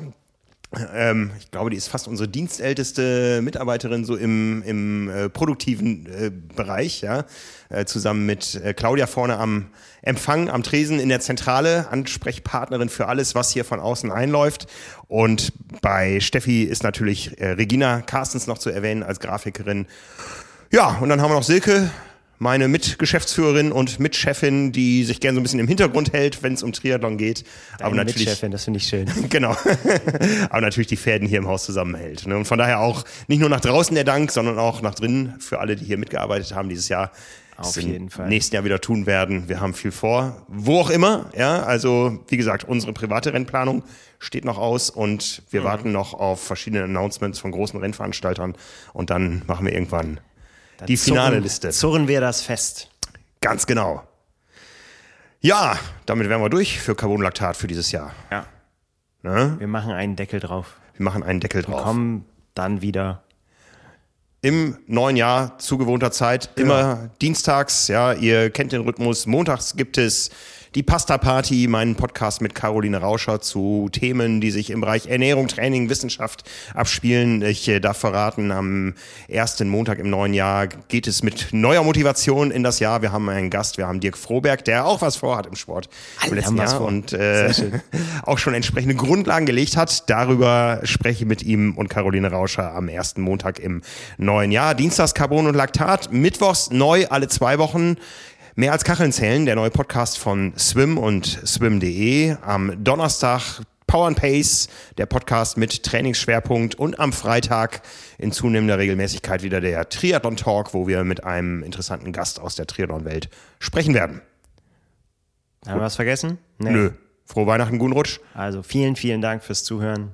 Ähm, ich glaube, die ist fast unsere dienstälteste Mitarbeiterin so im, im äh, produktiven äh, Bereich, ja. Äh, zusammen mit äh, Claudia vorne am Empfang, am Tresen in der Zentrale, Ansprechpartnerin für alles, was hier von außen einläuft. Und bei Steffi ist natürlich äh, Regina Carstens noch zu erwähnen als Grafikerin. Ja, und dann haben wir noch Silke, meine Mitgeschäftsführerin und Mitchefin, die sich gern so ein bisschen im Hintergrund hält, wenn es um Triathlon geht. aber Deine natürlich Mitchefin, das finde ich schön. Genau. Aber natürlich die Fäden hier im Haus zusammenhält. Ne? Und von daher auch nicht nur nach draußen der Dank, sondern auch nach drinnen für alle, die hier mitgearbeitet haben dieses Jahr. Auf jeden Fall. nächsten Jahr wieder tun werden. Wir haben viel vor. Wo auch immer. Ja, also wie gesagt, unsere private Rennplanung steht noch aus und wir Mhm. warten noch auf verschiedene Announcements von großen Rennveranstaltern und dann machen wir irgendwann die finale Zurren- Liste. Zurren wir das fest. Ganz genau. Ja, damit wären wir durch für Carbonlaktat für dieses Jahr. Ja. Ne? Wir machen einen Deckel drauf. Wir machen einen Deckel drauf. Kommen dann wieder. im neuen Jahr zu gewohnter Zeit, immer dienstags, ja, ihr kennt den Rhythmus. Montags gibt es die Pasta Party, meinen Podcast mit Caroline Rauscher zu Themen, die sich im Bereich Ernährung, Training, Wissenschaft abspielen. Ich äh, darf verraten, am ersten Montag im neuen Jahr geht es mit neuer Motivation in das Jahr. Wir haben einen Gast, wir haben Dirk Froberg, der auch was vorhat im Sport im Alle letzten haben was Jahr und äh, auch schon entsprechende Grundlagen gelegt hat. Darüber spreche ich mit ihm und Caroline Rauscher am ersten Montag im neuen Jahr. Dienstags Carbon und Laktat, mittwochs neu alle zwei Wochen. Mehr als Kacheln zählen, der neue Podcast von Swim und swim.de. Am Donnerstag Power and Pace, der Podcast mit Trainingsschwerpunkt und am Freitag in zunehmender Regelmäßigkeit wieder der Triathlon Talk, wo wir mit einem interessanten Gast aus der Triathlon-Welt sprechen werden. Haben wir was vergessen? Nee. Nö. Frohe Weihnachten, guten Rutsch. Also vielen, vielen Dank fürs Zuhören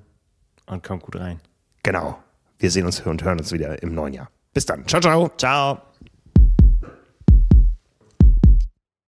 und kommt gut rein. Genau. Wir sehen uns und hören uns wieder im neuen Jahr. Bis dann. Ciao, ciao. Ciao.